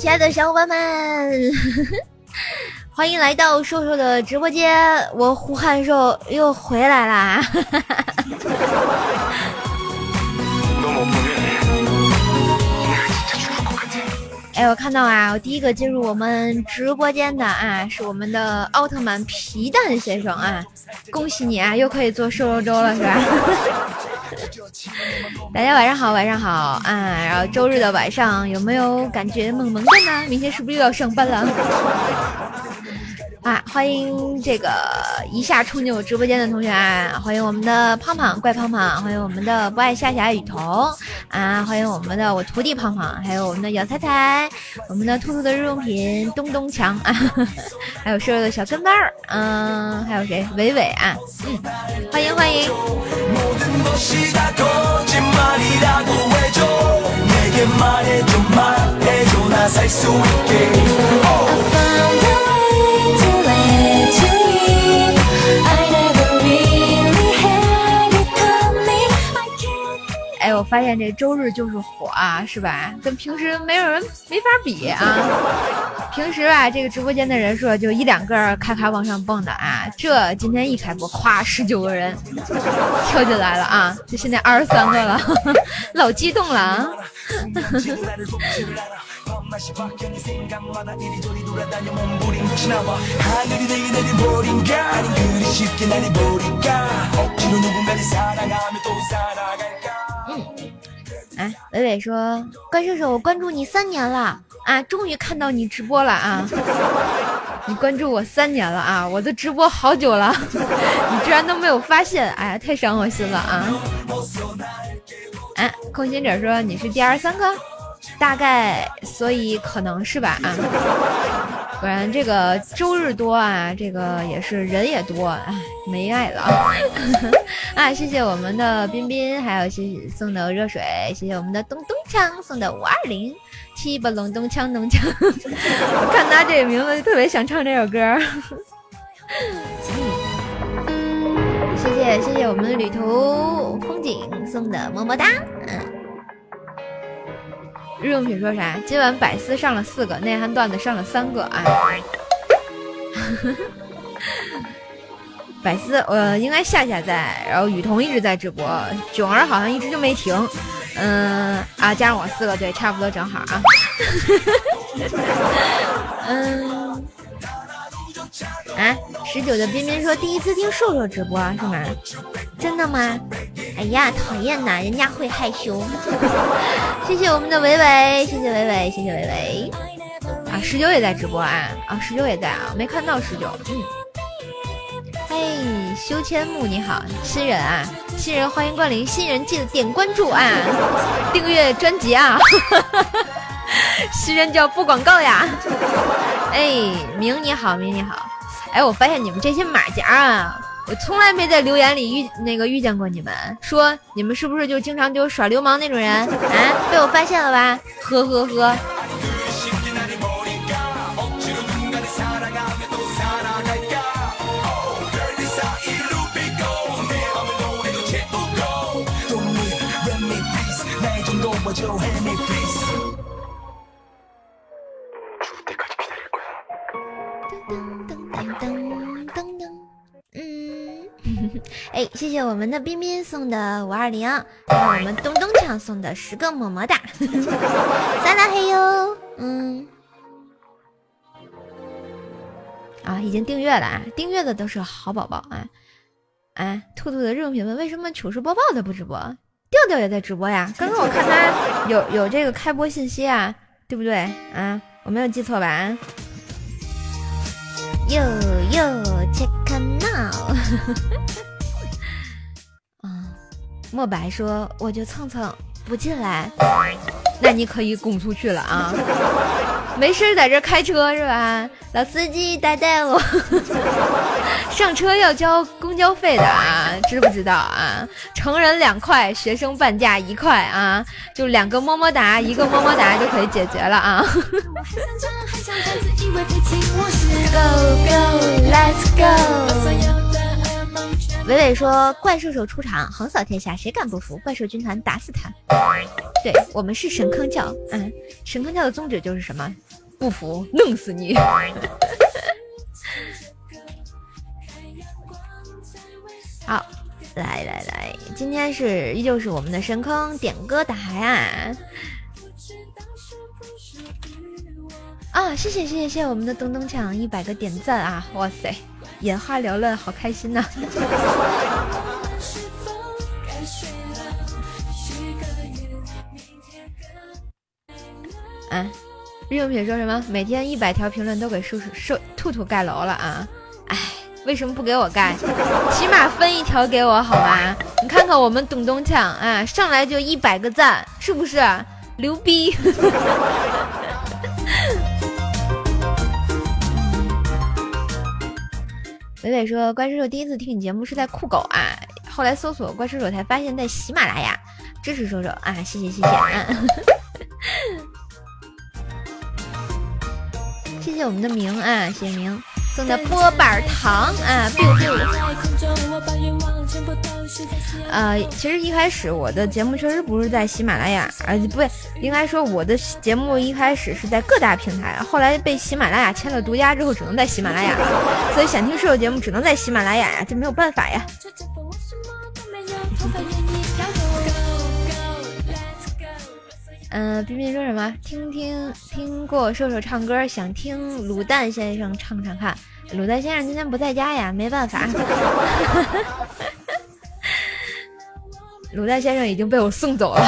亲爱的小伙伴们，欢迎来到瘦瘦的直播间，我胡汉瘦又回来啦！哎，我看到啊，我第一个进入我们直播间的啊，是我们的奥特曼皮蛋先生啊，恭喜你啊，又可以做瘦肉粥了，是吧？大家晚上好，晚上好啊！然后周日的晚上有没有感觉萌萌的呢？明天是不是又要上班了？啊，欢迎这个一下冲进我直播间的同学啊！欢迎我们的胖胖怪胖胖，欢迎我们的不爱夏夏雨桐啊！欢迎我们的我徒弟胖胖，还有我们的姚彩彩，我们的兔兔的日用品咚咚强啊！还有瘦瘦的小跟班儿，嗯，还有谁？伟伟啊，嗯，欢迎欢迎。我发现这周日就是火啊，是吧？跟平时没有人没法比啊。平时吧，这个直播间的人数就一两个咔咔往上蹦的啊，这今天一开播，咵，十九个人跳进来了啊，就现在二十三个了，老激动了啊。哎，伟伟说：“关射手，我关注你三年了啊，终于看到你直播了啊！你关注我三年了啊，我都直播好久了，你居然都没有发现，哎呀，太伤我心了啊！”哎，空心者说：“你是第二三个，大概，所以可能是吧啊。”果然这个周日多啊，这个也是人也多，哎，没爱了啊！谢谢我们的彬彬，还有谢谢送的热水，谢谢我们的咚咚锵送的五二零七八隆咚锵咚锵，看他这个名字就特别想唱这首歌。谢谢谢谢我们旅途风景送的么么哒，嗯。日用品说啥？今晚百思上了四个，内涵段子上了三个啊！百思，呃，应该夏夏在，然后雨桐一直在直播，囧儿好像一直就没停，嗯啊，加上我四个，对，差不多正好啊。嗯，啊，十九的彬彬说第一次听瘦瘦直播是吗？真的吗？哎呀，讨厌呐，人家会害羞。谢谢我们的伟伟，谢谢伟伟，谢谢伟伟。啊，十九也在直播啊，啊，十九也在啊，没看到十九。嗯。嘿，修千木你好，新人啊，新人欢迎光临，新人记得点关注啊，订阅专辑啊。新人叫不广告呀。哎，明你好，明你好。哎，我发现你们这些马甲啊。我从来没在留言里遇那个遇见过你们，说你们是不是就经常就耍流氓那种人啊？被我发现了吧？呵呵呵。哎，谢谢我们的彬彬送的五二零，还有我们东东强送的十个么么哒，撒拉嘿哟，嗯，啊，已经订阅了啊，订阅的都是好宝宝啊，哎，兔兔的日用品问为什么糗事播报的不直播，调调也在直播呀，刚刚我看他有有这个开播信息啊，对不对啊？我没有记错吧？哟哟，check now。啊，莫白说我就蹭蹭不进来，那你可以拱出去了啊。没事在这开车是吧？老司机带带我，上车要交公交费的啊，知不知道啊？成人两块，学生半价一块啊，就两个么么哒，一个么么哒就可以解决了啊。Go go let's go。伟伟说：“怪兽兽出场，横扫天下，谁敢不服？怪兽军团打死他！对我们是神坑教，嗯，神坑教的宗旨就是什么？不服弄死你！好，来来来，今天是依旧是我们的神坑点歌台啊！啊，谢谢谢谢谢谢我们的东东强一百个点赞啊！哇塞！”眼花缭乱，好开心呐！啊，日用品说什么？每天一百条评论都给叔叔、叔兔兔盖楼了啊！哎，为什么不给我盖？起码分一条给我好吗？你看看我们董东强啊，上来就一百个赞，是不是牛逼？伟伟说：“怪叔叔第一次听你节目是在酷狗啊，后来搜索怪叔叔才发现，在喜马拉雅支持叔叔啊，谢谢谢谢啊，谢谢我们的明啊，谢谢明。”送的波板糖啊，biu biu。呃，其实一开始我的节目确实不是在喜马拉雅，呃，不对，应该说我的节目一开始是在各大平台，后来被喜马拉雅签了独家之后，只能在喜马拉雅了。所以想听室友节目只能在喜马拉雅呀，这没有办法呀。嗯，冰冰说什么？听听听过瘦瘦唱歌，想听卤蛋先生唱唱看。卤蛋先生今天不在家呀，没办法。卤蛋先生已经被我送走了，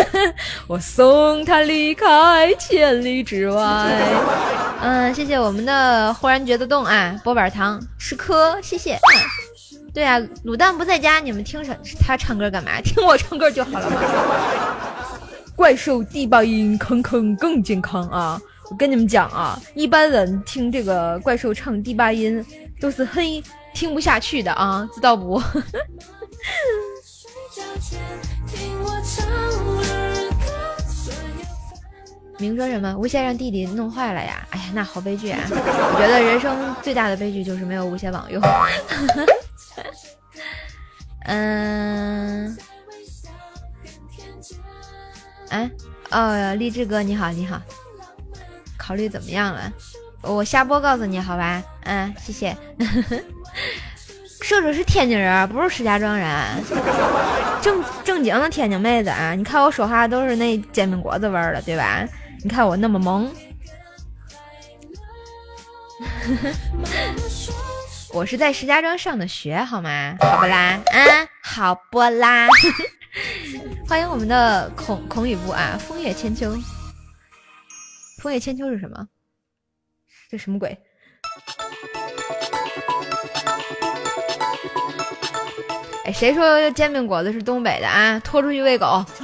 我送他离开千里之外。嗯，谢谢我们的忽然觉得动啊，波板糖十颗，谢谢。对啊，卤蛋不在家，你们听什他唱歌干嘛？听我唱歌就好了嘛。怪兽低八音，坑坑更健康啊！我跟你们讲啊，一般人听这个怪兽唱低八音都是嘿听不下去的啊，知道不？明说什么？无邪让弟弟弄坏了呀！哎呀，那好悲剧啊！我觉得人生最大的悲剧就是没有无邪网用。嗯。哎，哦，励志哥你好，你好，考虑怎么样了？我下播告诉你好吧？嗯，谢谢。射手是天津人，不是石家庄人，正正经的天津妹子啊！你看我说话都是那煎饼果子味儿的，对吧？你看我那么萌，我是在石家庄上的学，好吗？好不啦？啊，好不啦？欢迎我们的孔孔雨布啊！枫叶千秋，枫叶千秋是什么？这什么鬼？哎，谁说煎饼果子是东北的啊？拖出去喂狗！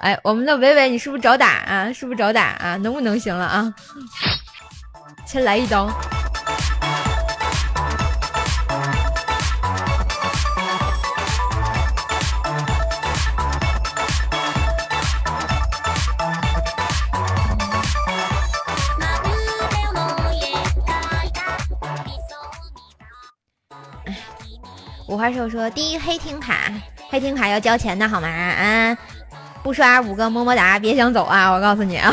哎，我们的伟伟，你是不是找打啊？是不是找打啊？能不能行了啊？先来一刀。五花兽说：“第一黑厅卡，黑厅卡要交钱的好吗？啊，不刷五个么么哒，别想走啊！我告诉你啊，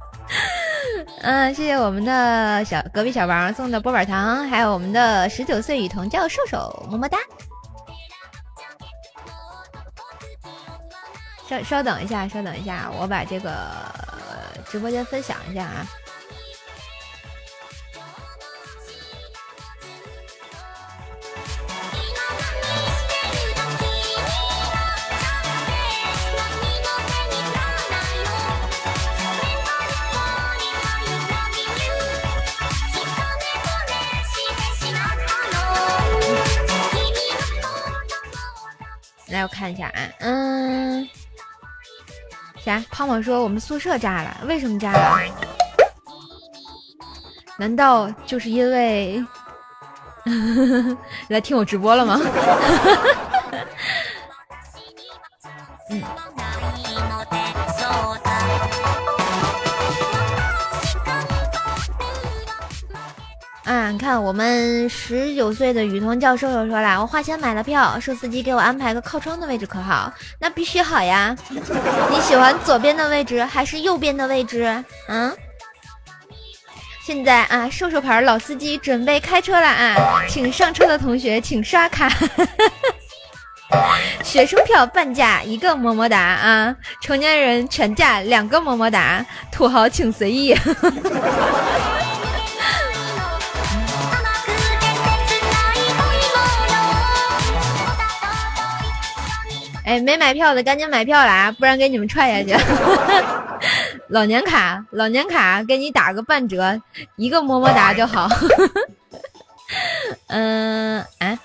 嗯，谢谢我们的小隔壁小王送的波板糖，还有我们的十九岁雨桐叫兽兽，么么哒。稍稍等一下，稍等一下，我把这个直播间分享一下啊。”来，我看一下啊，嗯，啥？胖胖说我们宿舍炸了，为什么炸了？难道就是因为 来听我直播了吗？嗯。啊，看我们十九岁的雨桐教授又说了，我花钱买了票，说司机给我安排个靠窗的位置可好？那必须好呀！你喜欢左边的位置还是右边的位置？嗯？现在啊，瘦瘦牌老司机准备开车了啊，请上车的同学请刷卡。学生票半价一个么么哒啊，成年人全价两个么么哒，土豪请随意。哎，没买票的赶紧买票来，不然给你们踹下去。老年卡，老年卡，给你打个半折，一个么么哒就好。嗯，哎，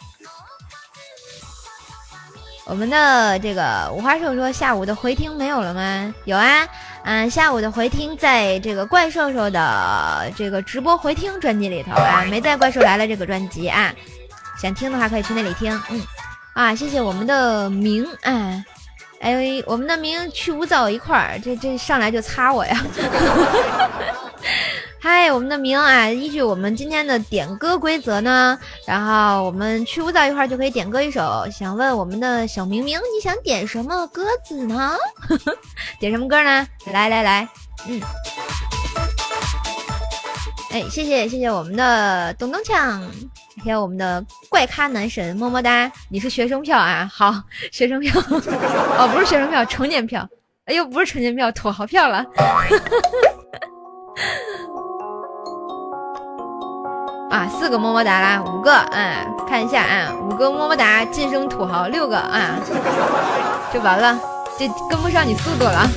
我们的这个五花兽说下午的回听没有了吗？有啊，嗯，下午的回听在这个怪兽兽的这个直播回听专辑里头啊，没在怪兽来了这个专辑啊，想听的话可以去那里听，嗯。啊，谢谢我们的明，哎，哎，我们的明去污皂一块儿，这这上来就擦我呀！嗨，我们的明啊，依据我们今天的点歌规则呢，然后我们去污皂一块儿就可以点歌一首。想问我们的小明明，你想点什么歌子呢？点什么歌呢？来来来，嗯，哎，谢谢谢谢我们的咚咚锵。谢谢我们的怪咖男神么么哒！你是学生票啊？好，学生票 哦，不是学生票，成年票。哎呦，不是成年票，土豪票了。啊，四个么么哒啦，五个啊，看一下啊，五个么么哒晋升土豪，六个啊，就完了，这跟不上你速度了。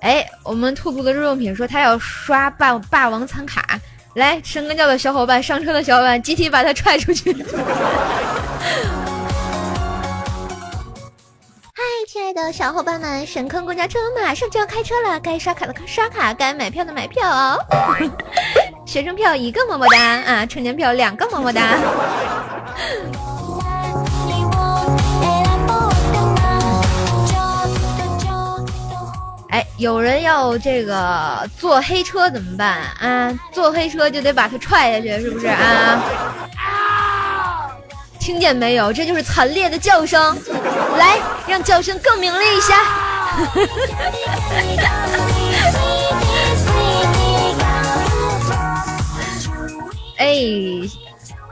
哎，我们兔兔的日用品说他要刷霸霸王餐卡。来，神根教的小伙伴，上车的小伙伴，集体把他踹出去！嗨，亲爱的小伙伴们，神坑公交车马上就要开车了，该刷卡的刷卡，该买票的买票哦。学生票一个么么哒啊，成年票两个么么哒。哎，有人要这个坐黑车怎么办啊？坐黑车就得把他踹下去，是不是啊？听见没有？这就是惨烈的叫声，来，让叫声更明丽一下。哎，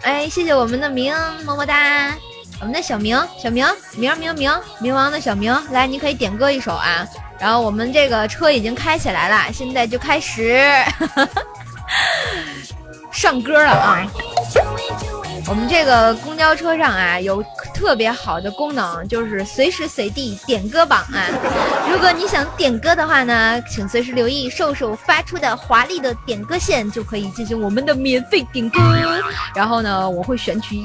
哎，谢谢我们的明，么么哒。我们的小明，小明，明明明，冥王的小明，来，你可以点歌一首啊。然后我们这个车已经开起来了，现在就开始 上歌了啊！我们这个公交车上啊，有特别好的功能，就是随时随地点歌榜啊。如果你想点歌的话呢，请随时留意瘦瘦发出的华丽的点歌线，就可以进行我们的免费点歌。然后呢，我会选取。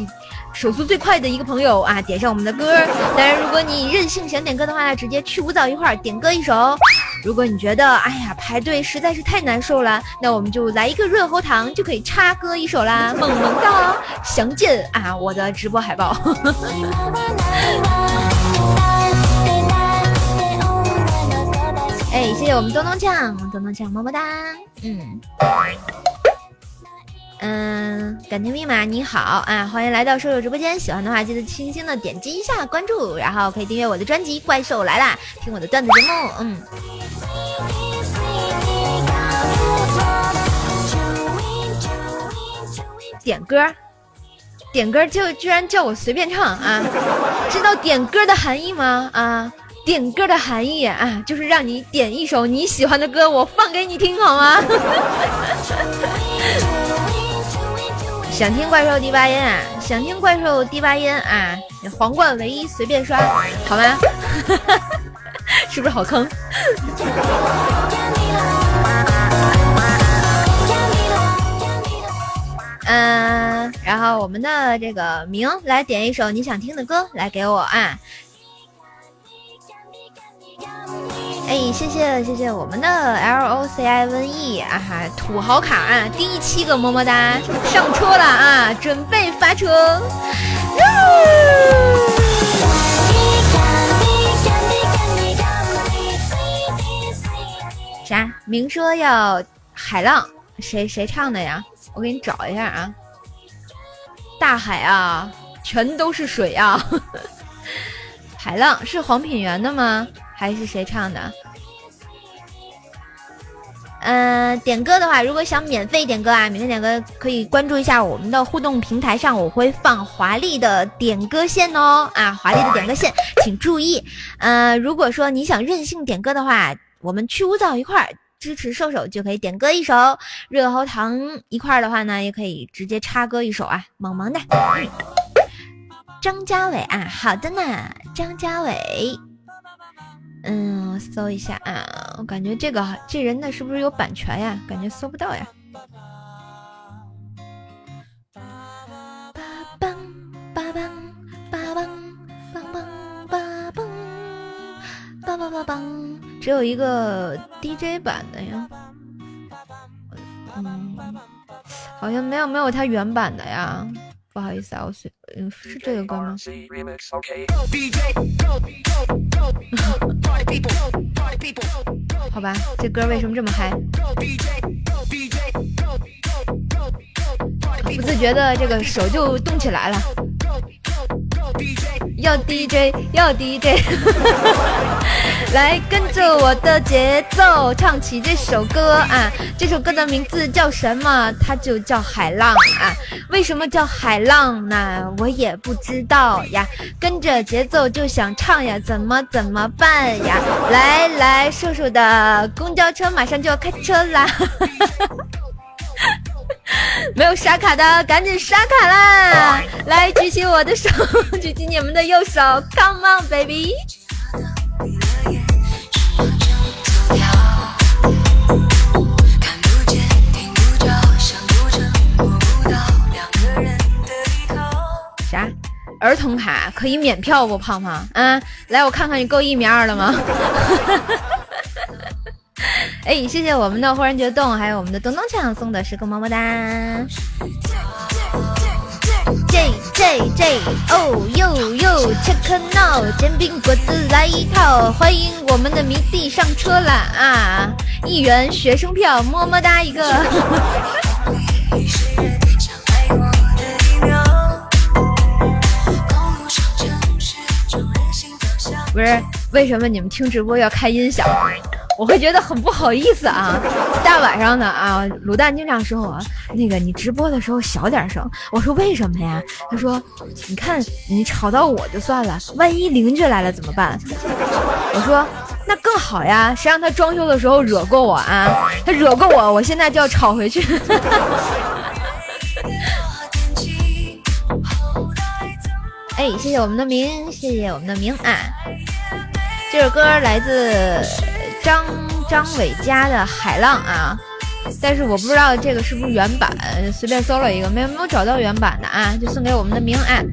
手速最快的一个朋友啊，点上我们的歌。当然，如果你任性想点歌的话，直接去舞蹈一块儿点歌一首。如果你觉得哎呀排队实在是太难受了，那我们就来一个润喉糖，就可以插歌一首啦，萌萌哒！详见啊我的直播海报。哎，谢谢我们东东酱，东东酱么么哒，嗯。嗯，感情密码你好啊，欢迎来到瘦瘦直播间。喜欢的话，记得轻轻的点击一下关注，然后可以订阅我的专辑《怪兽来啦》，听我的段子节目。嗯，点歌，点歌就居然叫我随便唱啊？知道点歌的含义吗？啊，点歌的含义啊，就是让你点一首你喜欢的歌，我放给你听，好吗？想听怪兽第八音啊！想听怪兽第八音啊！皇冠唯一随便刷，好吗？是不是好坑？嗯，然后我们的这个明来点一首你想听的歌，来给我啊！哎，谢谢谢谢我们的 L O C I N E 啊哈，土豪卡啊，第七个么么哒上车了啊，准备发车。啥？明说要海浪，谁谁唱的呀？我给你找一下啊。大海啊，全都是水啊。海浪是黄品源的吗？还是谁唱的？嗯，点歌的话，如果想免费点歌啊，免费点歌可以关注一下我们的互动平台上，我会放华丽的点歌线哦。啊，华丽的点歌线，请注意。呃，如果说你想任性点歌的话，我们去污皂一块支持瘦瘦就可以点歌一首，热喉糖一块的话呢，也可以直接插歌一首啊，萌萌的。张家伟啊，好的呢，张家伟。嗯，搜一下啊，我感觉这个这人的是不是有版权呀？感觉搜不到呀。只有一个 DJ 版的呀。嗯，好像没有没有他原版的呀。不好意思啊，我随嗯是这个歌吗？好吧，这歌为什么这么嗨？不自觉的这个手就动起来了。要 DJ，要 DJ，来跟着我的节奏唱起这首歌啊！这首歌的名字叫什么？它就叫海浪啊！为什么叫海浪呢？我也不知道呀。跟着节奏就想唱呀，怎么怎么办呀？来来，瘦瘦的公交车马上就要开车啦！没有刷卡的，赶紧刷卡啦！来，举起我的手，举起你们的右手，Come on baby！啥？儿童卡可以免票不，胖胖？嗯，来，我看看你够一米二了吗？哎，谢谢我们的忽然觉动，还有我们的咚咚锵送的十个么么哒。J J J，哦呦呦，check now，煎饼果子来一套，欢迎我们的迷弟上车了啊！一元学生票，么么哒一个。不是，为什么你们听直播要开音响？我会觉得很不好意思啊！大晚上的啊，卤蛋经常说我那个你直播的时候小点声。我说为什么呀？他说你看你吵到我就算了，万一邻居来了怎么办？我说那更好呀，谁让他装修的时候惹过我啊？他惹过我，我现在就要吵回去。哎，谢谢我们的明，谢谢我们的明啊！这首歌来自。张张伟家的《海浪》啊，但是我不知道这个是不是原版，随便搜了一个，没有没有找到原版的啊，就送给我们的明啊。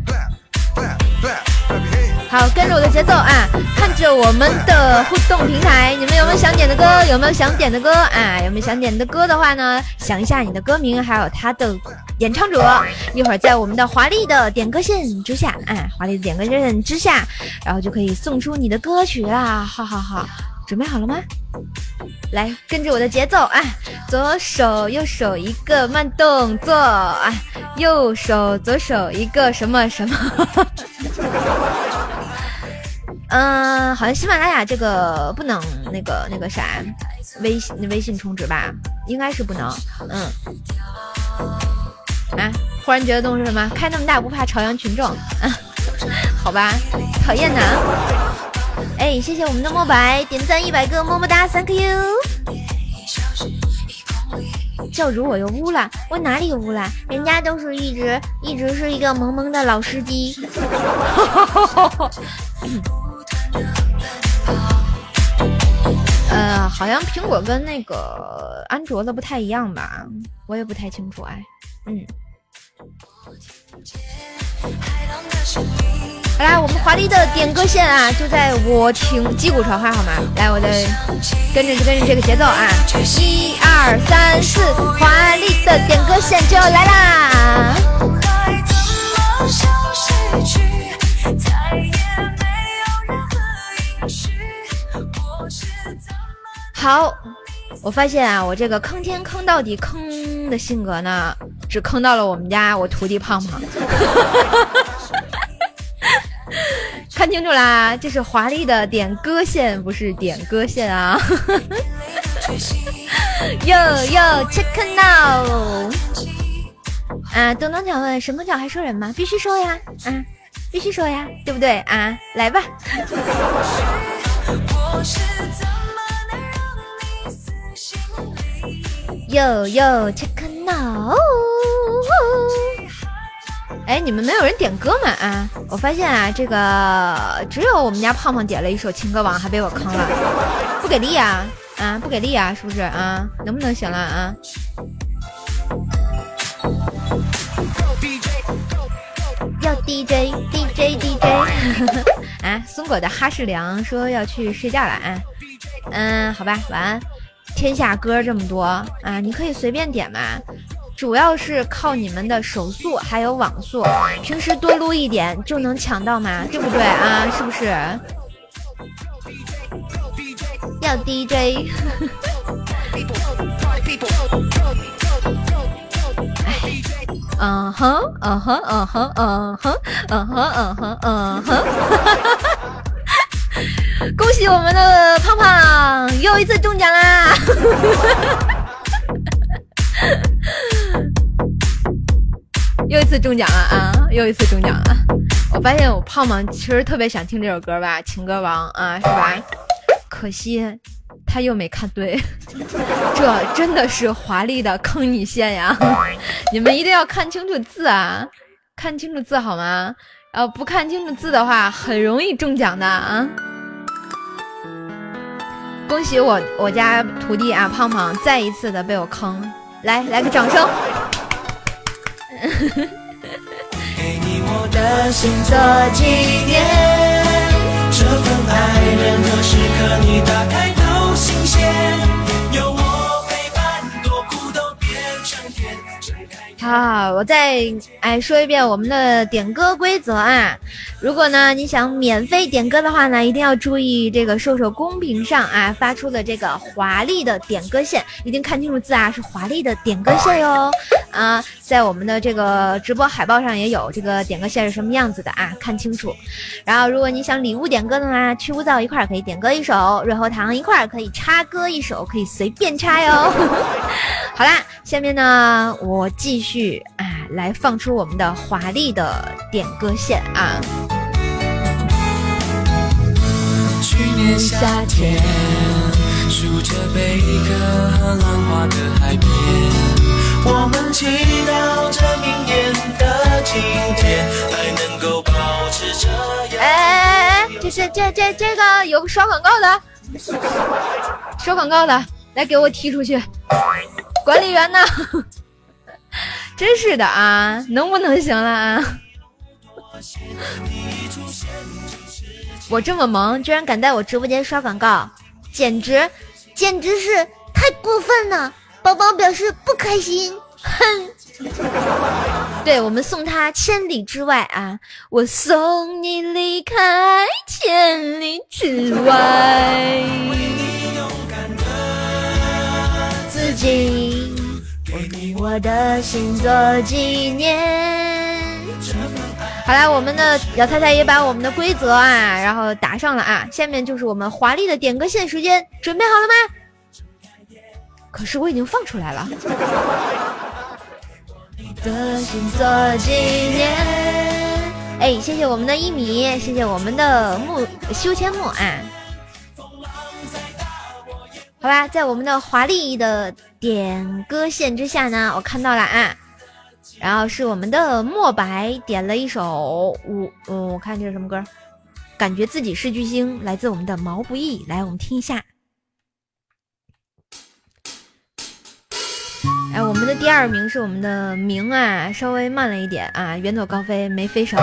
好，跟着我的节奏啊，看着我们的互动平台，你们有没有想点的歌？有没有想点的歌啊？有没有想点的歌的话呢？想一下你的歌名，还有他的演唱者，一会儿在我们的华丽的点歌线之下，哎，华丽的点歌线之下，然后就可以送出你的歌曲啦！哈哈哈。准备好了吗？来，跟着我的节奏啊！左手右手一个慢动作啊，右手左手一个什么什么？嗯，好像喜马拉雅这个不能那个那个啥，微信微信充值吧？应该是不能。嗯。啊！忽然觉得动是什么？开那么大不怕朝阳群众？啊？好吧，讨厌呢。哎，谢谢我们的墨白点赞一百个，么么哒，Thank you。教主我又污了，我哪里污了？人家都是一直一直是一个萌萌的老司机。呃，好像苹果跟那个安卓的不太一样吧？我也不太清楚哎。嗯。好啦，我们华丽的点歌线啊，就在我听击鼓传花，好吗？来，我再跟着就跟着这个节奏啊，一二三四，华丽的点歌线就要来啦！好，我发现啊，我这个坑天坑到底坑的性格呢，只坑到了我们家我徒弟胖胖。看清楚啦，这是华丽的点歌线，不是点歌线啊！哟哟，check now！啊，东东想问，什么叫还说人吗？必须说呀，啊，必须说呀，对不对啊？来吧。哟哟，check now！哎，你们没有人点歌吗？啊，我发现啊，这个只有我们家胖胖点了一首情歌王，还被我坑了，不给力啊！啊，不给力啊，是不是啊？能不能行了啊？要 DJ DJ DJ！啊，松果的哈士良说要去睡觉了啊。嗯，好吧，晚安。天下歌这么多啊，你可以随便点嘛。主要是靠你们的手速还有网速，平时多撸一点就能抢到嘛，对不对啊？是不是？要 DJ。嗯哼，嗯哼，嗯哼，嗯哼，嗯哼，嗯哼，嗯哼。恭喜我们的胖胖又一次中奖啦！又一次中奖了啊！又一次中奖了。我发现我胖胖其实特别想听这首歌吧，《情歌王》啊，是吧？可惜他又没看对，这真的是华丽的坑你线呀！你们一定要看清楚字啊，看清楚字好吗？呃不看清楚字的话，很容易中奖的啊！恭喜我我家徒弟啊，胖胖再一次的被我坑，来来个掌声。给你我的心做纪念，这份爱任何时刻你打开都新鲜，有我陪伴，多苦都变成甜。好，我再哎说一遍我们的点歌规则啊。如果呢你想免费点歌的话呢，一定要注意这个瘦瘦公屏上啊发出的这个华丽的点歌线，一定看清楚字啊，是华丽的点歌线哟啊，在我们的这个直播海报上也有这个点歌线是什么样子的啊，看清楚。然后如果你想礼物点歌的话，去污皂一块可以点歌一首，润喉糖一块可以插歌一首，可以随便插哟。好啦，下面呢我继续啊来放出我们的华丽的点歌线啊。年夏天，数着贝壳和浪花的海边，我们祈祷着明年的今天还能够保持这样。哎哎哎哎，这是这这这个有个刷广告的，刷广告的，来给我踢出去！管理员呢？真是的啊，能不能行了啊？我这么萌，居然敢在我直播间刷广告，简直，简直是太过分了！宝宝表示不开心，哼！对我们送他千里之外啊，我送你离开千里之外。自己，给你我的心做纪念。好啦，我们的姚太太也把我们的规则啊，然后打上了啊。下面就是我们华丽的点歌线时间，准备好了吗？可是我已经放出来了。哎，谢谢我们的一米，谢谢我们的木修千木啊。好吧，在我们的华丽的点歌线之下呢，我看到了啊。然后是我们的墨白点了一首我嗯，我看这是什么歌？感觉自己是巨星，来自我们的毛不易。来，我们听一下。哎，我们的第二名是我们的明啊，稍微慢了一点啊，远走高飞没飞成。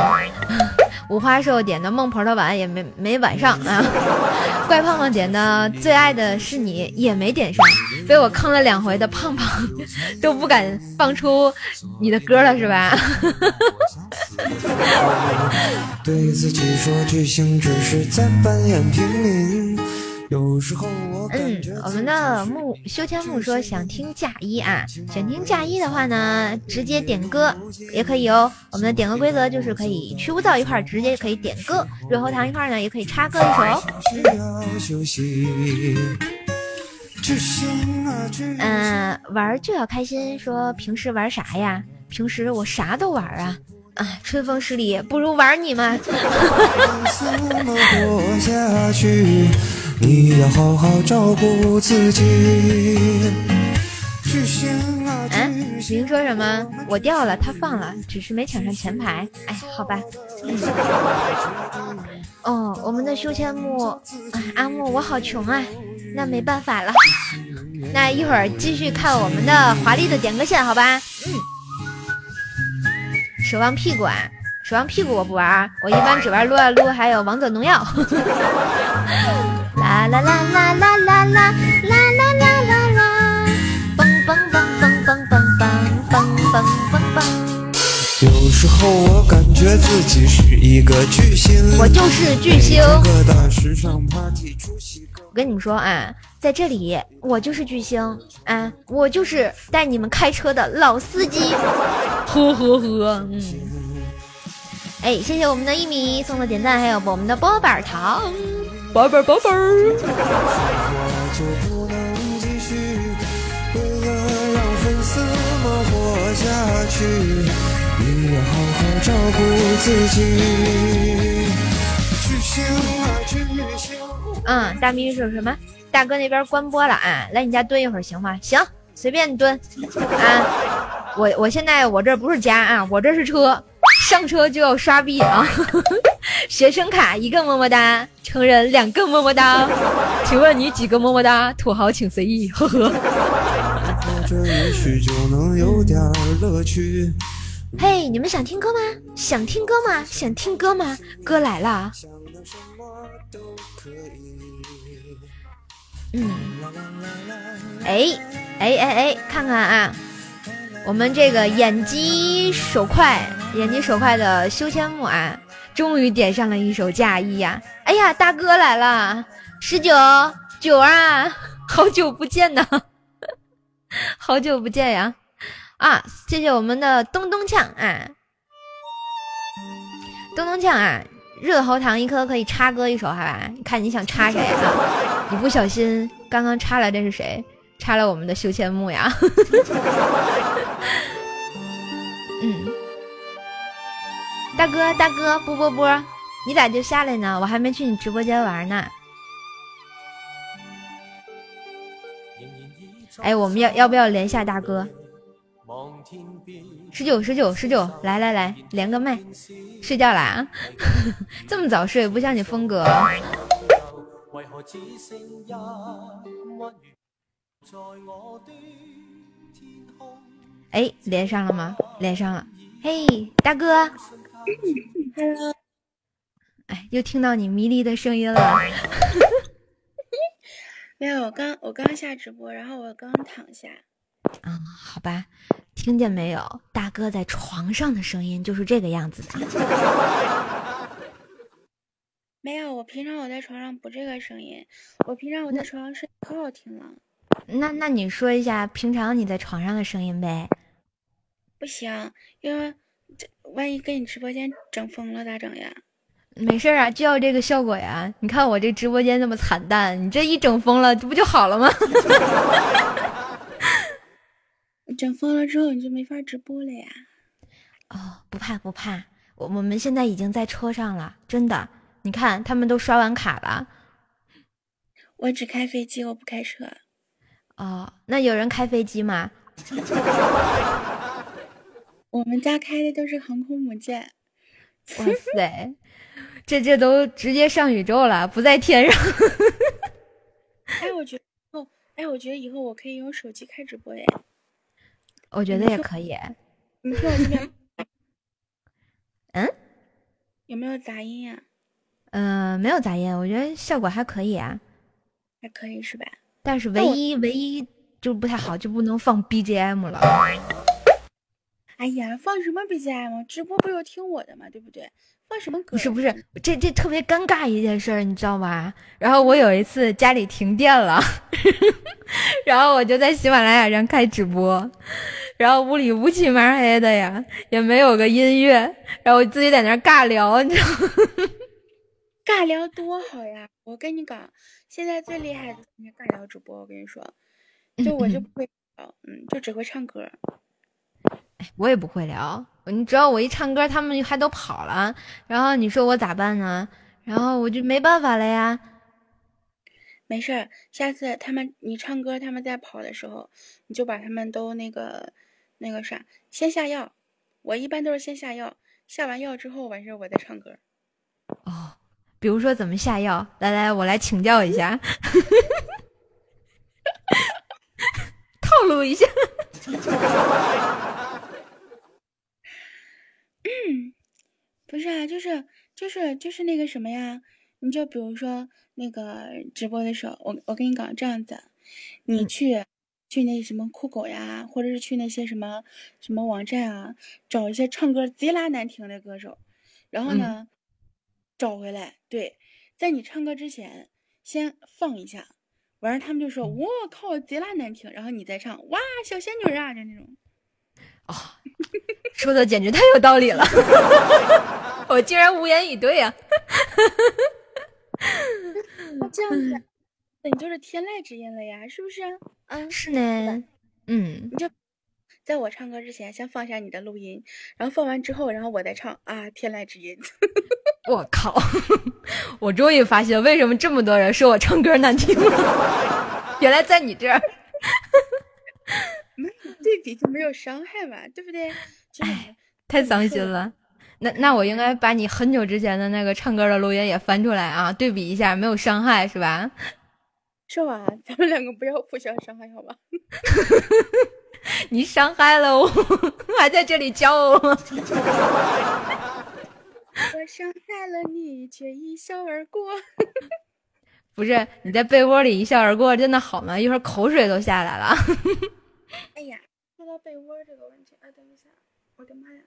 五花兽点的孟婆的碗也没没晚上啊，怪胖胖点的最爱的是你也没点上，被我坑了两回的胖胖 都不敢放出你的歌了是吧？对自己说巨星只是在扮演平民。有时候我嗯，我们的木修千木说想听嫁衣啊，想听嫁衣的话呢，直接点歌也可以哦。我们的点歌规则就是可以去污皂一块直接可以点歌，润喉糖一块呢也可以插歌一首。嗯，玩就要开心。说平时玩啥呀？平时我啥都玩啊。啊，春风十里不如玩你们。你要好好照顾自己。嗯，您说什么？我掉了，他放了，只是没抢上前排。哎，好吧。哦，我们的修千木，阿木，我好穷啊，那没办法了。那一会儿继续看我们的华丽的点歌线，好吧？嗯。守望屁股啊，守望屁股我不玩，我一般只玩撸啊撸，还有王者荣耀。啦啦啦啦啦啦啦啦啦啦啦啦，有时候我感觉自己是一个巨星，我就是巨星。我跟你们说啊，在这里我就是巨星啊，我就是带你们开车的老司机。呵呵呵，嗯。哎，谢谢我们的一米送的点赞，还有我们的波板糖。宝贝儿，宝贝儿。嗯，大咪说什么？大哥那边关播了啊，来你家蹲一会儿行吗？行，随便你蹲啊。我我现在我这不是家啊，我这是车。上车就要刷币啊！学生卡一个么么哒，成人两个么么哒。请问你几个么么哒？土豪请随意，呵呵。嘿，你们想听歌吗？想听歌吗？想听歌吗？歌来了。嗯。哎哎哎哎，看看啊，我们这个眼疾手快。眼疾手快的修仙木啊，终于点上了一首嫁衣呀！哎呀，大哥来了，十九九啊，好久不见呐，好久不见呀！啊，谢谢我们的咚咚锵啊，咚咚锵啊，热喉糖一颗可以插歌一首，好吧？看你想插谁啊？你不小心刚刚插了，这是谁？插了我们的修仙木呀！嗯。大哥，大哥，波波波，你咋就下来呢？我还没去你直播间玩呢。哎，我们要要不要连下大哥？十九，十九，十九，来来来，连个麦。睡觉啦？这么早睡，不像你风格。哎，连上了吗？连上了。嘿，大哥。Hello，哎，又听到你迷离的声音了。没有，我刚我刚下直播，然后我刚躺下。嗯，好吧，听见没有？大哥在床上的声音就是这个样子的。没有，我平常我在床上不这个声音，我平常我在床上睡可好听了。那那你说一下平常你在床上的声音呗？不行，因为这。万一给你直播间整疯了咋整呀？没事啊，就要这个效果呀！你看我这直播间那么惨淡，你这一整疯了，这不就好了吗？整疯了之后你就没法直播了呀！哦，不怕不怕，我我们现在已经在车上了，真的。你看他们都刷完卡了。我只开飞机，我不开车。哦，那有人开飞机吗？我们家开的都是航空母舰，哇塞，这这都直接上宇宙了，不在天上。哎，我觉得哦，哎，我觉得以后我可以用手机开直播耶。我觉得也可以。你说我这边，嗯，有没有杂音呀？嗯，没有杂音，我觉得效果还可以啊，还可以是吧？但是唯一唯一就不太好，就不能放 BGM 了。哎呀，放什么 BGM？直播不就听我的吗？对不对？放什么歌？不是不是，这这特别尴尬一件事，你知道吗？然后我有一次家里停电了，然后我就在喜马拉雅上开直播，然后屋里乌漆麻黑的呀，也没有个音乐，然后我自己在那尬聊，你知道吗？尬聊多好呀！我跟你讲，现在最厉害的是尬聊主播。我跟你说，就我就不会聊，嗯，就只会唱歌。我也不会聊，你只要我一唱歌，他们还都跑了，然后你说我咋办呢？然后我就没办法了呀。没事儿，下次他们你唱歌，他们在跑的时候，你就把他们都那个那个啥，先下药。我一般都是先下药，下完药之后完事儿我再唱歌。哦，比如说怎么下药？来来，我来请教一下，套路一下。嗯，不是啊，就是就是就是那个什么呀？你就比如说那个直播的时候，我我跟你讲这样子，你去去那什么酷狗呀，或者是去那些什么什么网站啊，找一些唱歌贼拉难听的歌手，然后呢找回来，对，在你唱歌之前先放一下，完事他们就说我靠贼拉难听，然后你再唱哇小仙女啊，就那种。哦，说的简直太有道理了，我竟然无言以对呀！这样子，那你就是天籁之音了呀，是不是？嗯，是呢。嗯，你就在我唱歌之前先放下你的录音，然后放完之后，然后我再唱啊，天籁之音。我靠！我终于发现为什么这么多人说我唱歌难听了，原来在你这儿。对比就没有伤害嘛，对不对？哎，太伤心了。那那我应该把你很久之前的那个唱歌的录音也翻出来啊，对比一下，没有伤害是吧？说吧？咱们两个不要互相伤害，好吧？你伤害了我，还在这里骄傲吗？我伤害了你，却一笑而过。不是你在被窝里一笑而过，真的好吗？一会儿口水都下来了。哎呀。说到被窝这个问题，哎，等一下，我的妈呀！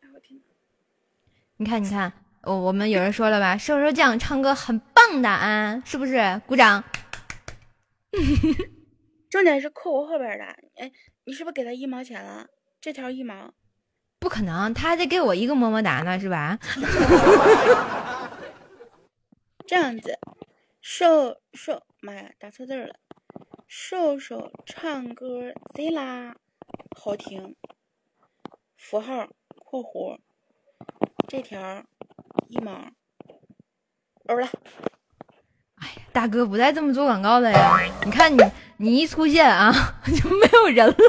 哎，我天你看，你看，我我们有人说了吧？瘦瘦酱唱歌很棒的啊，是不是？鼓掌。重点是扣我后边的，哎，你是不是给他一毛钱了？这条一毛？不可能，他还得给我一个么么哒呢，是吧？这样子，瘦瘦，妈呀，打错字了。瘦瘦唱歌贼拉好听，符号括弧这条一毛，欧了。哎呀，大哥不带这么做广告的呀！你看你你一出现啊，就没有人了。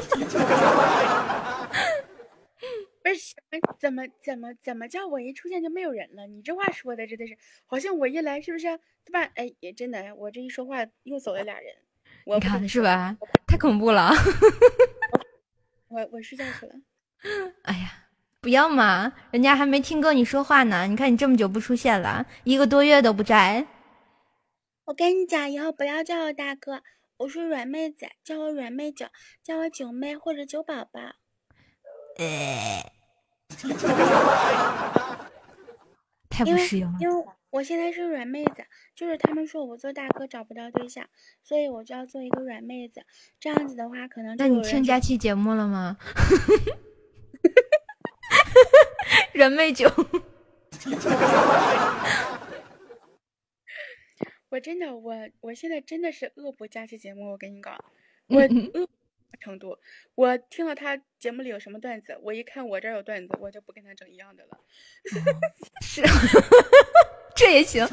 不是怎么怎么怎么叫我一出现就没有人了？你这话说的真的是，好像我一来是不是对吧？哎，也真的，我这一说话又走了俩人。你看是吧？太恐怖了！我我睡觉去了。哎呀，不要嘛！人家还没听够你说话呢。你看你这么久不出现了，一个多月都不在。我跟你讲，以后不要叫我大哥，我是软妹子，叫我软妹九，叫我九妹或者九宝宝。呃，太不适应了。我现在是软妹子，就是他们说我做大哥找不到对象，所以我就要做一个软妹子。这样子的话，可能那你听佳期节目了吗？软妹酒，我真的，我我现在真的是恶补佳期节目。我跟你讲，我恶程度，我听了他节目里有什么段子，我一看我这儿有段子，我就不跟他整一样的了。是。这也行，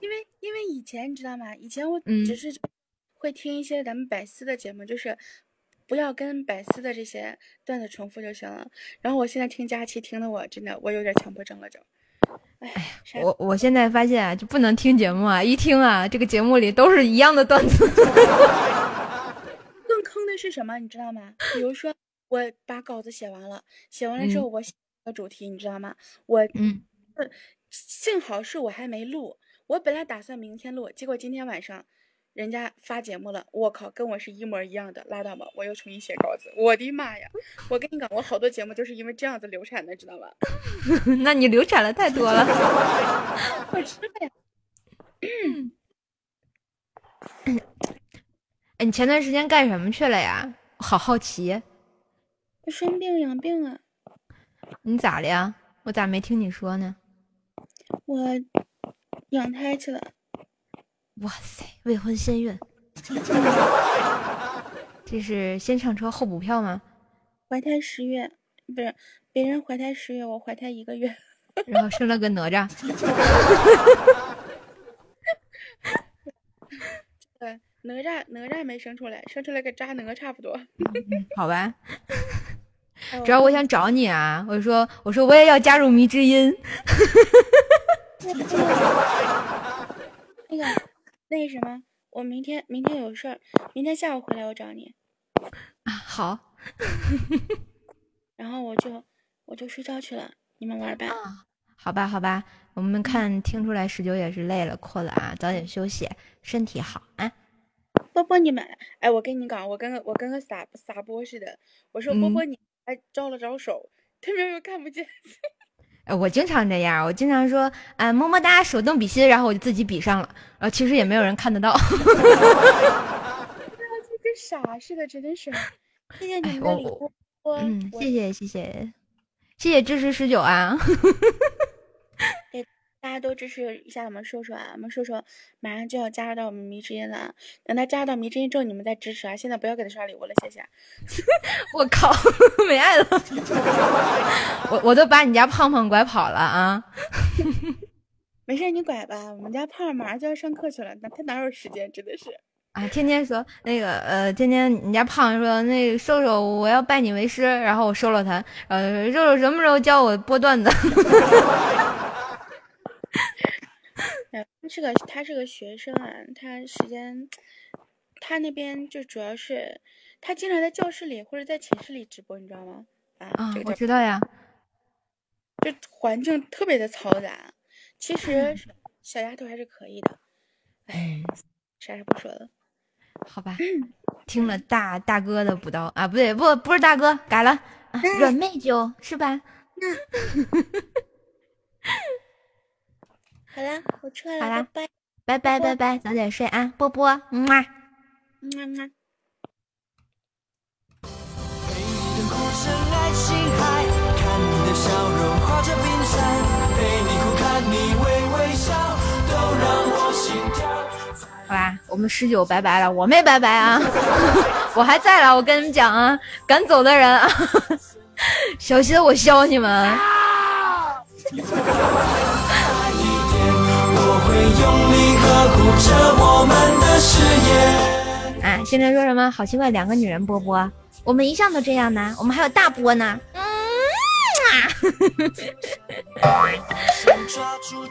因为因为以前你知道吗？以前我只是会听一些咱们百思的节目，就是不要跟百思的这些段子重复就行了。然后我现在听佳琪听的，我真的我有点强迫症了，就。哎呀，我我现在发现啊就不能听节目啊！一听啊，这个节目里都是一样的段子。更坑的是什么？你知道吗？比如说我把稿子写完了，写完了之后我写。个主题，你知道吗？我嗯，幸好是我还没录，我本来打算明天录，结果今天晚上人家发节目了，我靠，跟我是一模一样的，拉倒吧，我又重新写稿子，我的妈呀！我跟你讲，我好多节目就是因为这样子流产的，知道吧？那你流产了太多了。我知道呀。哎，你前段时间干什么去了呀？我好好奇。我生病养病啊。你咋了呀？我咋没听你说呢？我养胎去了。哇塞，未婚先孕。这是先上车后补票吗？怀胎十月，不是别人怀胎十月，我怀胎一个月。然后生了个哪吒。对，哪吒哪吒没生出来，生出来个渣哪差不多。好吧。主要我想找你啊！我说我说我也要加入迷之音。那个那个什么，我明天明天有事儿，明天下午回来我找你。啊，好。然后我就我就睡觉去了，你们玩吧。好吧，好吧，我们看听出来十九也是累了、困了啊，早点休息，身体好啊。波波，你们，哎，我跟你讲，我跟个我跟个撒撒播似的，我说波波，你还招了招手，对面又看不见。哎，我经常这样，我经常说，啊，么么哒，手动比心，然后我就自己比上了，然后其实也没有人看得到。跟傻似的，真的是。谢谢你们的礼物，嗯，谢谢谢谢，谢谢支持十九啊。大家都支持一下我们瘦瘦啊！我们瘦瘦马上就要加入到我们迷之音了，等他加入到迷之音之后，你们再支持啊！现在不要给他刷礼物了，谢谢。我靠，没爱了！我我都把你家胖胖拐跑了啊！没事，你拐吧。我们家胖马上就要上课去了，那他哪有时间？真的是啊！天天说那个呃，天天你家胖说那个瘦瘦，我要拜你为师，然后我收了他。呃，瘦瘦什么时候教我播段子？他是个他是个学生啊，他时间他那边就主要是他经常在教室里或者在寝室里直播，你知道吗？啊，我知道呀。这环境特别的嘈杂，其实小丫头还是可以的。哎，啥也不说了。好吧，听了大大哥的补刀啊，不对，不不是大哥，改了，软妹酒是吧？好了，我出来了，好啦，拜拜拜拜拜，早点睡啊，波波，嗯嘛，嗯嘛。好吧，我们十九拜拜了，我没拜拜啊，我还在了，我跟你们讲啊，赶走的人啊，小心我削你们。啊，现在说什么？好奇怪，两个女人波波，我们一向都这样呢。我们还有大波呢。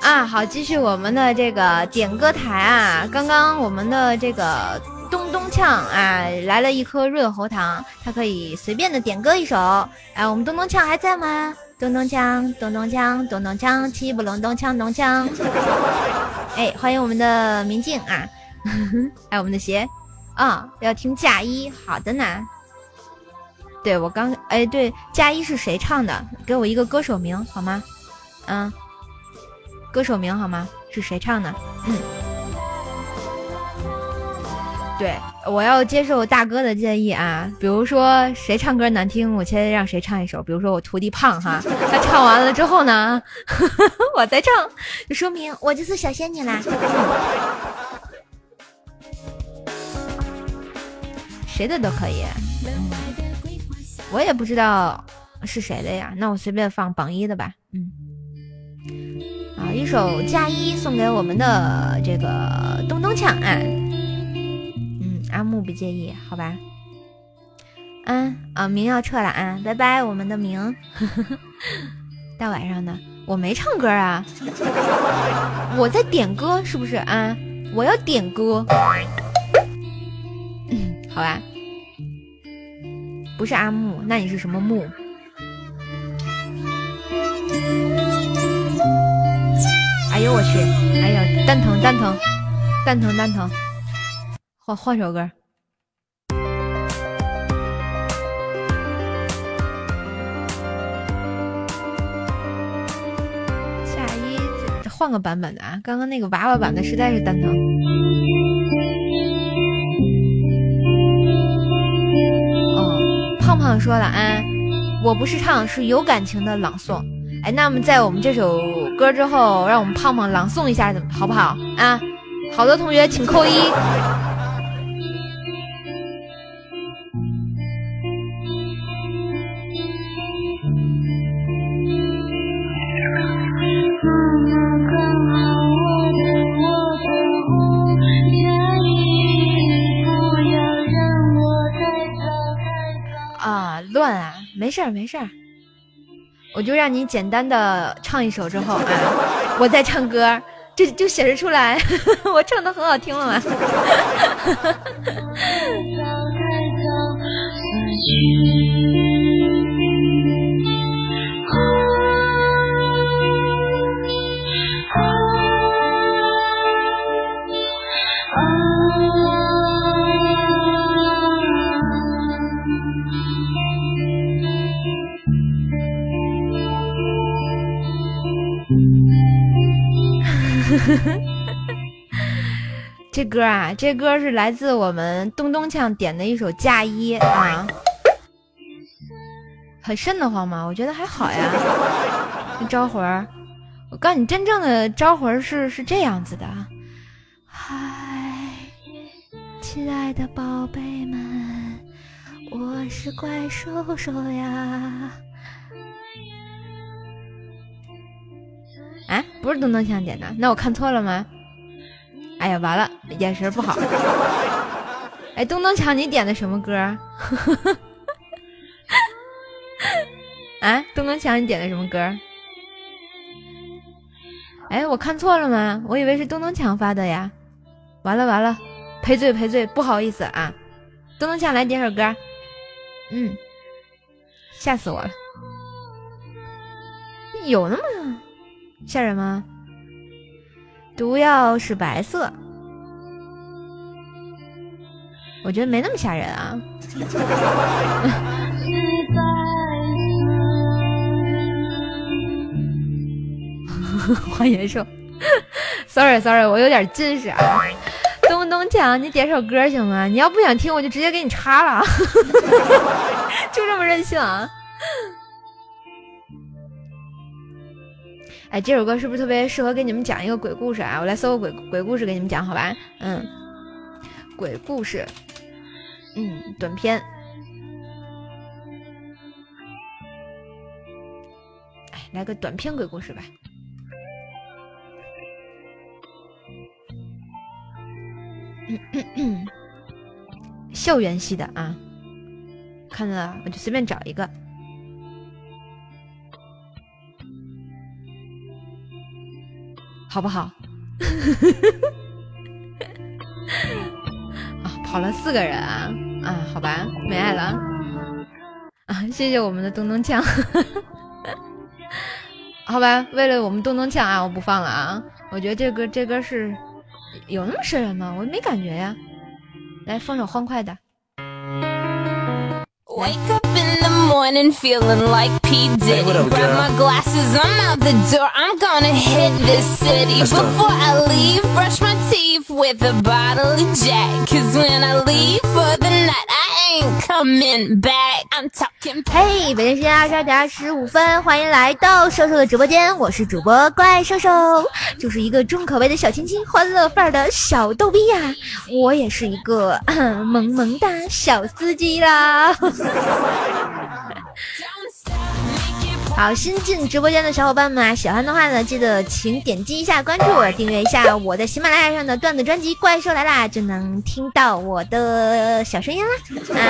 啊，好，继续我们的这个点歌台啊。刚刚我们的这个东东呛啊，来了一颗润喉糖，它可以随便的点歌一首。哎，我们东东呛还在吗？咚咚锵，咚咚锵，咚咚锵，七不隆咚锵咚锵。哎，欢迎我们的明镜啊，还有我们的鞋啊，要听嫁衣，好的呢。对我刚哎，对，嫁衣是谁唱的？给我一个歌手名好吗？嗯，歌手名好吗？是谁唱的？嗯。对，我要接受大哥的建议啊。比如说谁唱歌难听，我先让谁唱一首。比如说我徒弟胖哈，他唱完了之后呢，我再唱，就说明我就是小仙女啦。谁的都可以，我也不知道是谁的呀。那我随便放榜一的吧。嗯，好，一首嫁衣送给我们的这个咚咚锵啊。阿木不介意好吧？嗯啊明要撤了啊拜拜我们的明。大晚上的我没唱歌啊我在点歌是不是啊？我要点歌。嗯 好吧。不是阿木那你是什么木？哎呦我去哎呦蛋疼蛋疼蛋疼蛋疼。换换首歌。夏一，换个版本的啊！刚刚那个娃娃版的实在是蛋疼。哦，胖胖说了啊，我不是唱，是有感情的朗诵。哎，那么在我们这首歌之后，让我们胖胖朗诵一下，好不好啊？好的同学请扣一。没事儿没事儿。我就让你简单的唱一首之后哎，我再唱歌，这就显示出来 我唱的很好听了嘛。这歌啊，这歌是来自我们咚咚锵点的一首《嫁衣》啊，很瘆得慌吗？我觉得还好呀。招魂儿，我告诉你，真正的招魂是是这样子的。嗨，亲爱的宝贝们，我是怪兽兽呀。哎，不是东东强点的，那我看错了吗？哎呀，完了，眼神不好。哎，东东强，你点的什么歌？啊，东东强，你点的什么歌？哎，我看错了吗？我以为是东东强发的呀。完了完了，赔罪赔罪，不好意思啊。东东强来点首歌。嗯，吓死我了。有那么？吓人吗？毒药是白色，我觉得没那么吓人啊。花元寿，sorry sorry，我有点近视啊。东东强，你点首歌行吗？你要不想听，我就直接给你插了，就这么任性啊。哎，这首歌是不是特别适合给你们讲一个鬼故事啊？我来搜个鬼鬼故事给你们讲，好吧？嗯，鬼故事，嗯，短片。哎，来个短篇鬼故事吧。嗯嗯嗯，校园系的啊，看了我就随便找一个。好不好？啊，跑了四个人啊啊，好吧，没爱了啊，谢谢我们的东东强，好吧，为了我们咚咚锵啊，我不放了啊，我觉得这歌这歌是有那么瘆人吗？我没感觉呀，来放首欢快的。Wake up in the morning feeling like P. Diddy. Hey, Grab my glasses, I'm out the door. I'm gonna hit this city. Let's Before go. I leave, brush my teeth with a bottle of Jack. Cause when I leave for the night, I ain't coming back. I'm talking. 嘿，北京时间二十二点二十五分，欢迎来到瘦瘦的直播间，我是主播怪兽兽，就是一个重口味的小清新、欢乐范儿的小逗逼呀。我也是一个萌萌哒小司机啦。好，新进直播间的小伙伴们啊，喜欢的话呢，记得请点击一下关注，订阅一下我在喜马拉雅上的段子专辑《怪兽来啦》，就能听到我的小声音啦。啊，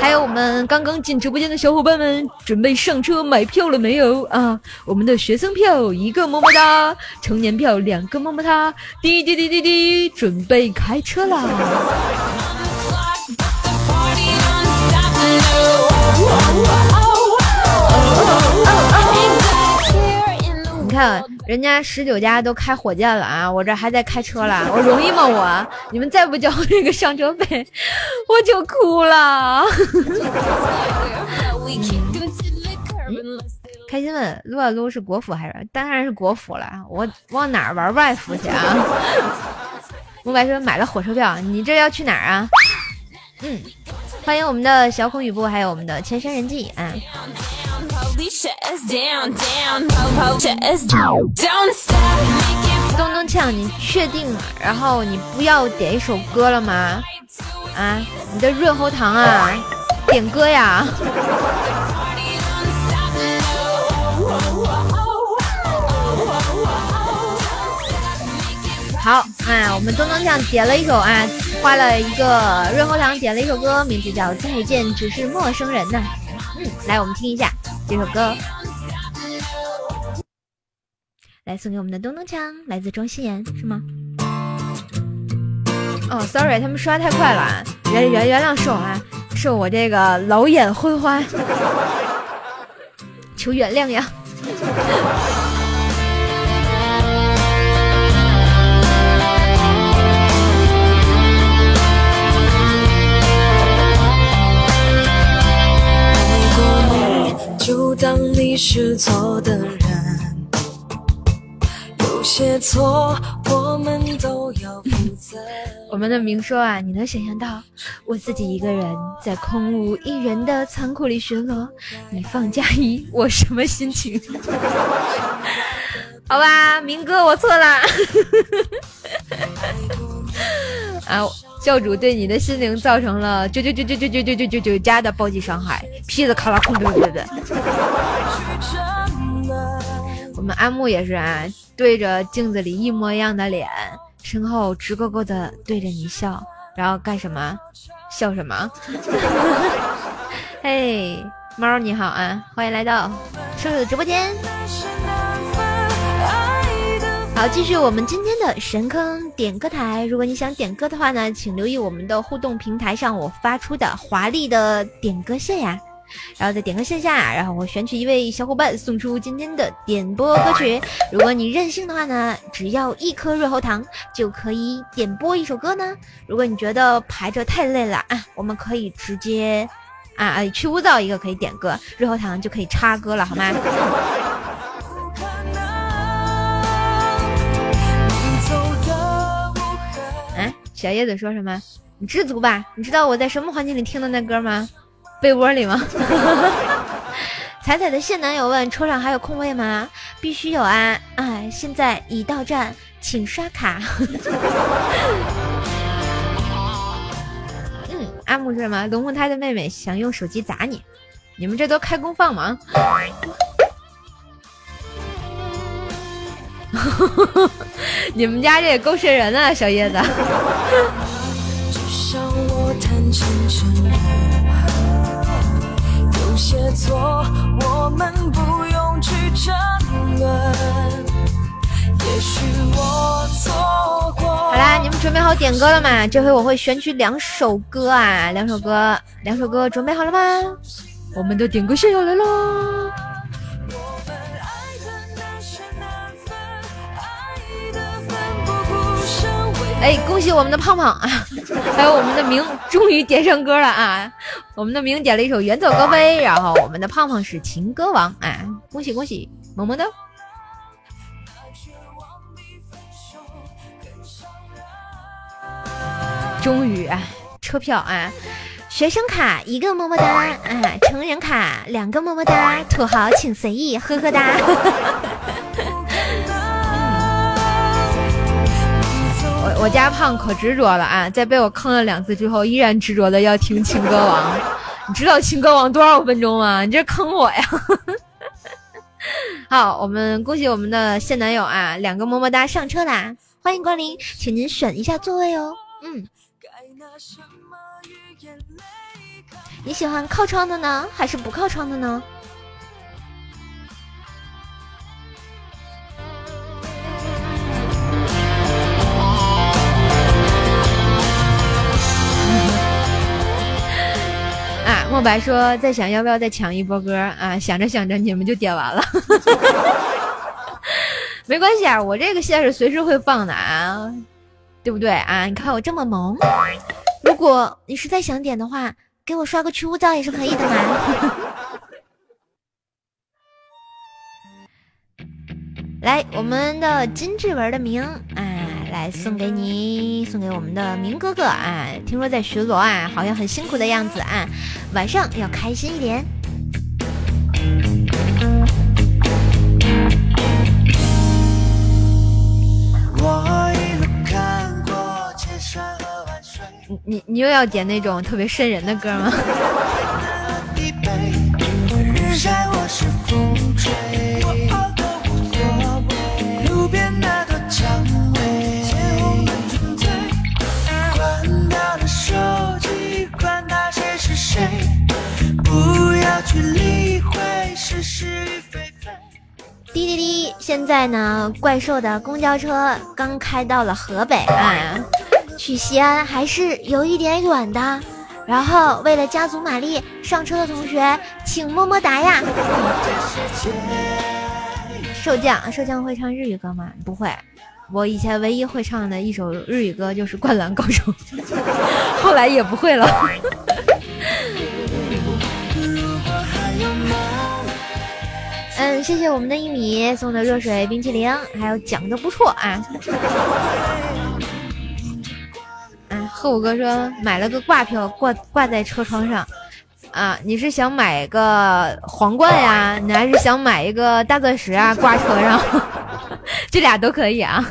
还有我们刚刚进直播间的小伙伴们，准备上车买票了没有啊？我们的学生票一个么么哒，成年票两个么么哒，滴滴滴滴滴，准备开车啦！你看，人家十九家都开火箭了啊，我这还在开车了，我容易吗？我你们再不交这个上车费，我就哭了。开心问撸啊撸是国服还是？当然是国服了，我往哪儿玩外服去啊？木白说买了火车票，你这要去哪儿啊？嗯，欢迎我们的小孔雨布，还有我们的千山人迹啊。咚咚锵，你确定？然后你不要点一首歌了吗？啊，你的润喉糖啊，点歌呀。好，哎，我们东东酱点了一首啊，花了一个润喉糖点了一首歌，名字叫《听不见只是陌生人》呢。嗯，来，我们听一下这首歌，来送给我们的咚咚锵，来自庄心妍，是吗？哦，sorry，他们刷太快了，原原原谅是我啊，是我这个老眼昏花，求原谅呀。当你是错的人，有些错我们都要负责。我们的明说啊，你能想象到我自己一个人在空无一人的仓库里巡逻，你放假一，我什么心情？好吧，明哥，我错了。啊。教主对你的心灵造成了九九九九九九九九九九加的暴击伤害，噼里咔啦，空对对对。我们阿木也是啊，对着镜子里一模一样的脸，身后直勾勾的对着你笑，然后干什么？笑什么？嘿，猫你好啊，欢迎来到瘦瘦的直播间。好，继续我们今天的神坑点歌台。如果你想点歌的话呢，请留意我们的互动平台上我发出的华丽的点歌线呀。然后在点歌线下，然后我选取一位小伙伴送出今天的点播歌曲。如果你任性的话呢，只要一颗润喉糖就可以点播一首歌呢。如果你觉得排着太累了啊，我们可以直接啊去污皂一个可以点歌，润喉糖就可以插歌了，好吗？小叶子说什么？你知足吧？你知道我在什么环境里听的那歌吗？被窝里吗？彩彩的现男友问：车上还有空位吗？必须有啊！哎，现在已到站，请刷卡。嗯，阿木是什么？龙凤胎的妹妹想用手机砸你，你们这都开功放吗？你们家这也够瘆人的，小叶子。好啦，你们准备好点歌了吗？这回我会选取两首歌啊，两首歌，两首歌，准备好了吗？我们的点歌线要来喽！哎，恭喜我们的胖胖啊！还有我们的明终于点上歌了啊！我们的明点了一首《远走高飞》，然后我们的胖胖是情歌王啊！恭喜恭喜，么么哒！终于啊，车票啊，学生卡一个么么哒啊，成人卡两个么么哒，土豪请随意，呵呵哒。我家胖可执着了啊，在被我坑了两次之后，依然执着的要听情歌王。你知道情歌王多少分钟吗？你这坑我呀！好，我们恭喜我们的现男友啊，两个么么哒上车啦！欢迎光临，请您选一下座位哦。嗯，你喜欢靠窗的呢，还是不靠窗的呢？啊，墨白说：“在想要不要再抢一波歌啊？想着想着，你们就点完了。没关系啊，我这个线是随时会放的啊，对不对啊？你看我这么萌，如果你实在想点的话，给我刷个去污皂也是可以的嘛。来，我们的金志文的明，哎，来送给你，送给我们的明哥哥，哎，听说在巡逻啊，好像很辛苦的样子啊，晚上要开心一点。你你你又要点那种特别瘆人的歌吗？要去理会是是非非滴滴滴！现在呢，怪兽的公交车刚开到了河北啊，去西安还是有一点远的。然后为了加足马力，上车的同学请么么哒呀！瘦酱，瘦酱会唱日语歌吗？不会。我以前唯一会唱的一首日语歌就是《灌篮高手》，后来也不会了。嗯，谢谢我们的一米送的热水冰淇淋，还有讲的不错啊。嗯，贺五哥说买了个挂票挂挂在车窗上，啊，你是想买个皇冠呀？你还是想买一个大钻石啊？挂车上，这俩都可以啊。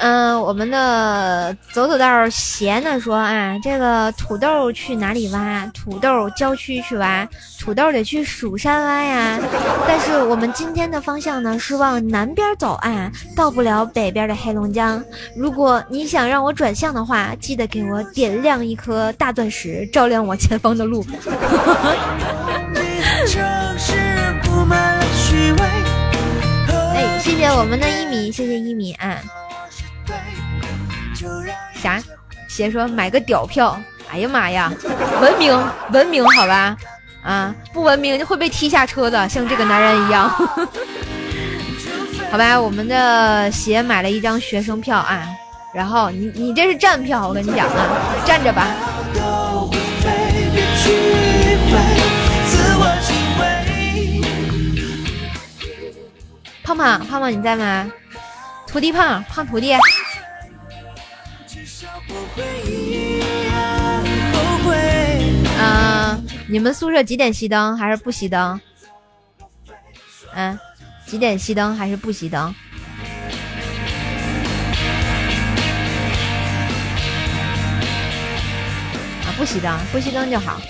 嗯，我们的走走道闲的说啊，这个土豆去哪里挖？土豆郊区去挖，土豆得去蜀山挖呀。但是我们今天的方向呢是往南边走啊，到不了北边的黑龙江。如果你想让我转向的话，记得给我点亮一颗大钻石，照亮我前方的路。哎，谢谢我们的一米，谢谢一米啊。啥？先说买个屌票？哎呀妈呀！文明文明好吧？啊，不文明就会被踢下车的，像这个男人一样。好吧，我们的鞋买了一张学生票啊，然后你你这是站票，我跟你讲啊，站着吧。胖胖胖胖你在吗？徒弟胖胖徒弟。嗯，你们宿舍几点熄灯还是不熄灯？嗯，几点熄灯还是不熄灯？啊，不熄灯，不熄灯就好。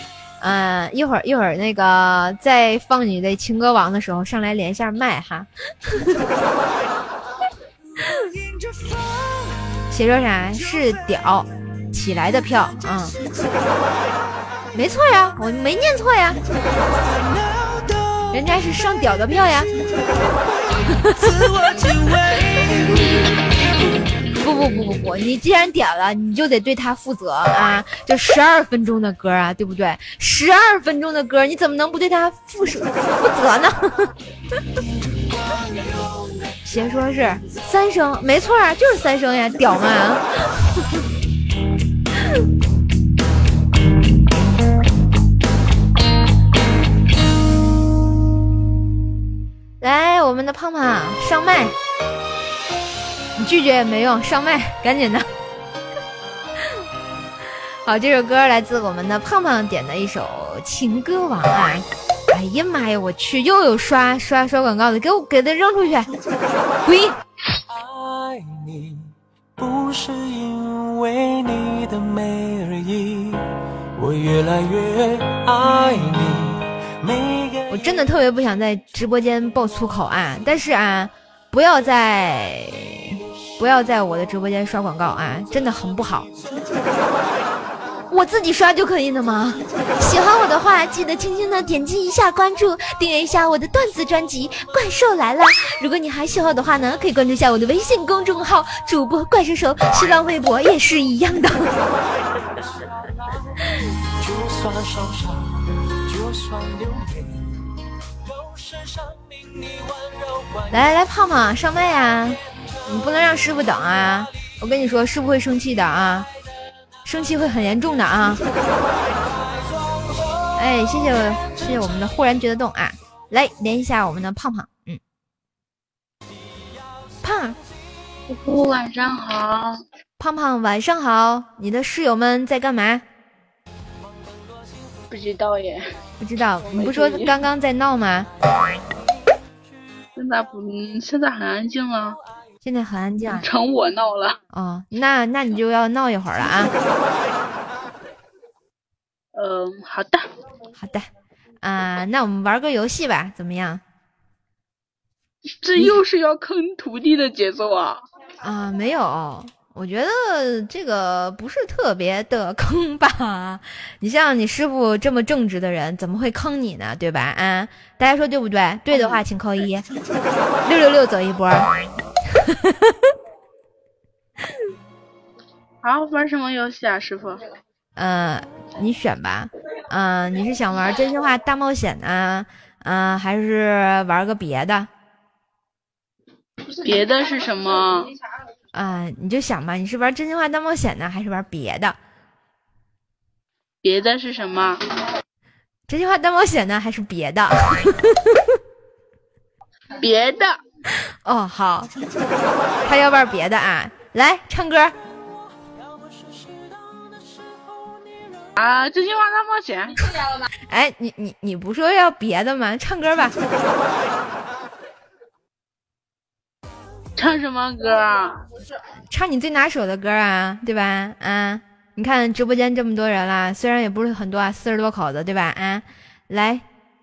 嗯，一会儿一会儿那个在放你的情歌王的时候，上来连一下麦哈。写说啥？是屌起来的票啊，没错呀，我没念错呀，人家是上屌的票呀。不不不不不，你既然点了，你就得对他负责啊！这十二分钟的歌啊，对不对？十二分钟的歌，你怎么能不对他负负负责呢？先说是三声，没错啊，就是三声呀，屌吗？来，我们的胖胖上麦，你拒绝也没用，上麦，赶紧的。好，这首歌来自我们的胖胖点的一首《情歌王》啊。哎呀妈呀！我去，又有刷刷刷广告的，给我给他扔出去，滚！我越来越爱你我真的特别不想在直播间爆粗口啊！但是啊，不要在不要在我的直播间刷广告啊，真的很不好。我自己刷就可以了吗？喜欢我的话，记得轻轻的点击一下关注，订阅一下我的段子专辑《怪兽来了》。如果你还喜欢我的话呢，可以关注一下我的微信公众号“主播怪兽手”，新浪微博也是一样的。来来来，胖胖上麦啊！你不能让师傅等啊！我跟你说，师傅会生气的啊，生气会很严重的啊！哎，谢谢谢谢我们的忽然觉得动啊！来连一下我们的胖胖，嗯，胖，晚上好，胖胖晚上好，你的室友们在干嘛？不知道耶，不知道，你不说刚刚在闹吗？现在不，现在很安静了。现在很安静，成我闹了。哦，那那你就要闹一会儿了啊。嗯，好的，好的。啊，那我们玩个游戏吧，怎么样？这又是要坑徒弟的节奏啊！啊，没有。我觉得这个不是特别的 坑吧？你像你师傅这么正直的人，怎么会坑你呢？对吧？啊，大家说对不对？对的话请扣一，六六六走一波。好，玩什么游戏啊，师傅？嗯，你选吧。嗯，你是想玩真心话大冒险呢？嗯，还是玩个别的？别的是什么？啊，你就想吧，你是玩真心话大冒险呢，还是玩别的？别的是什么？真心话大冒险呢，还是别的？别的。哦，好，他要玩别的啊，来唱歌。啊，真心话大冒险。哎，你你你不说要别的吗？唱歌吧。唱什么歌啊？唱你最拿手的歌啊，对吧？啊，你看直播间这么多人啦，虽然也不是很多啊，四十多口子，对吧？啊，来，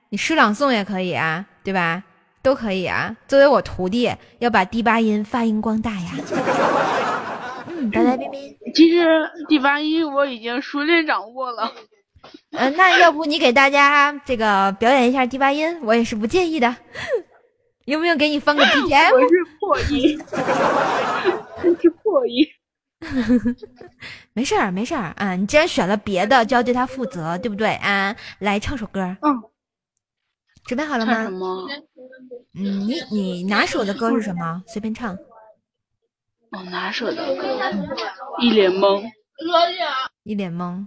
你诗朗诵也可以啊，对吧？都可以啊。作为我徒弟，要把第八音发扬光大呀。嗯，拜拜，冰冰。其实第八音我已经熟练掌握了。嗯，那要不你给大家这个表演一下第八音，我也是不介意的。有没有给你放个 BGM？我是破音，是破音。没事儿，没事儿啊！你既然选了别的，就要对他负责，对不对啊？来唱首歌。嗯。准备好了吗？什么？嗯，你你拿手的歌是什么？随便唱。我拿手的歌，一脸懵。一脸懵。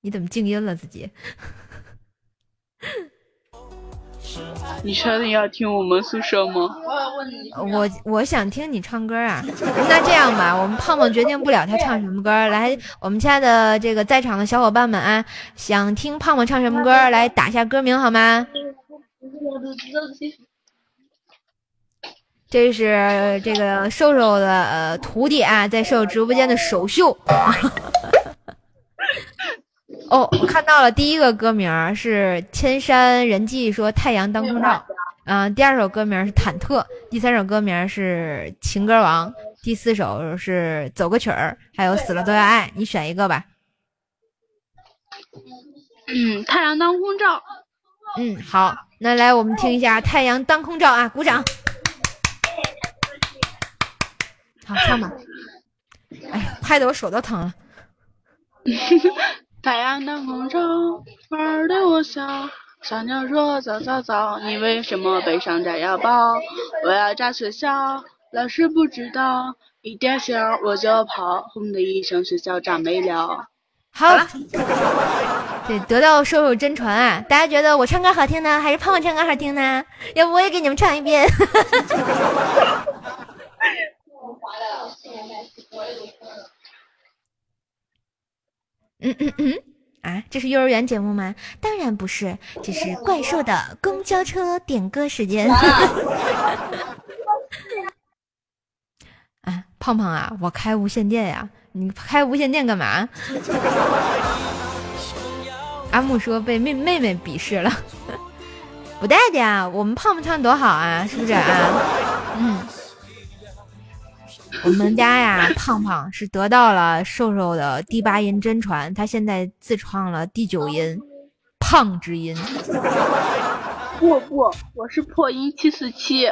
你怎么静音了自己？你确定要听我们宿舍吗？我我想听你唱歌啊。那这样吧，我们胖胖决定不了他唱什么歌。来，我们亲爱的这个在场的小伙伴们啊，想听胖胖唱什么歌，来打下歌名好吗？这是这个瘦瘦的呃徒弟啊，在瘦瘦直播间的首秀。哦，我看到了，第一个歌名是《千山人迹》，说太阳当空照。嗯，第二首歌名是《忐忑》，第三首歌名是《情歌王》，第四首是《走个曲儿》，还有《死了都要爱》，你选一个吧。嗯，太阳当空照。嗯，好，那来我们听一下《太阳当空照》啊，鼓掌。好，唱吧。哎呀，拍的我手都疼了。太阳当空照，花儿对我笑。小鸟说早早早，你为什么背上炸药包？我要炸学校，老师不知道，一点响我就跑，轰的一声学校炸没了。好了，对，得到收入真传啊！大家觉得我唱歌好听呢，还是胖胖唱歌好听呢？要不我也给你们唱一遍。嗯嗯嗯，啊，这是幼儿园节目吗？当然不是，这是怪兽的公交车点歌时间。啊，胖胖啊，我开无线电呀，你开无线电干嘛？阿木说被妹妹妹鄙视了，不带的呀，我们胖胖唱多好啊，是不是啊？嗯。我们家呀，胖胖是得到了瘦瘦的第八音真传，他现在自创了第九音，胖之音。不不，我是破音七四七。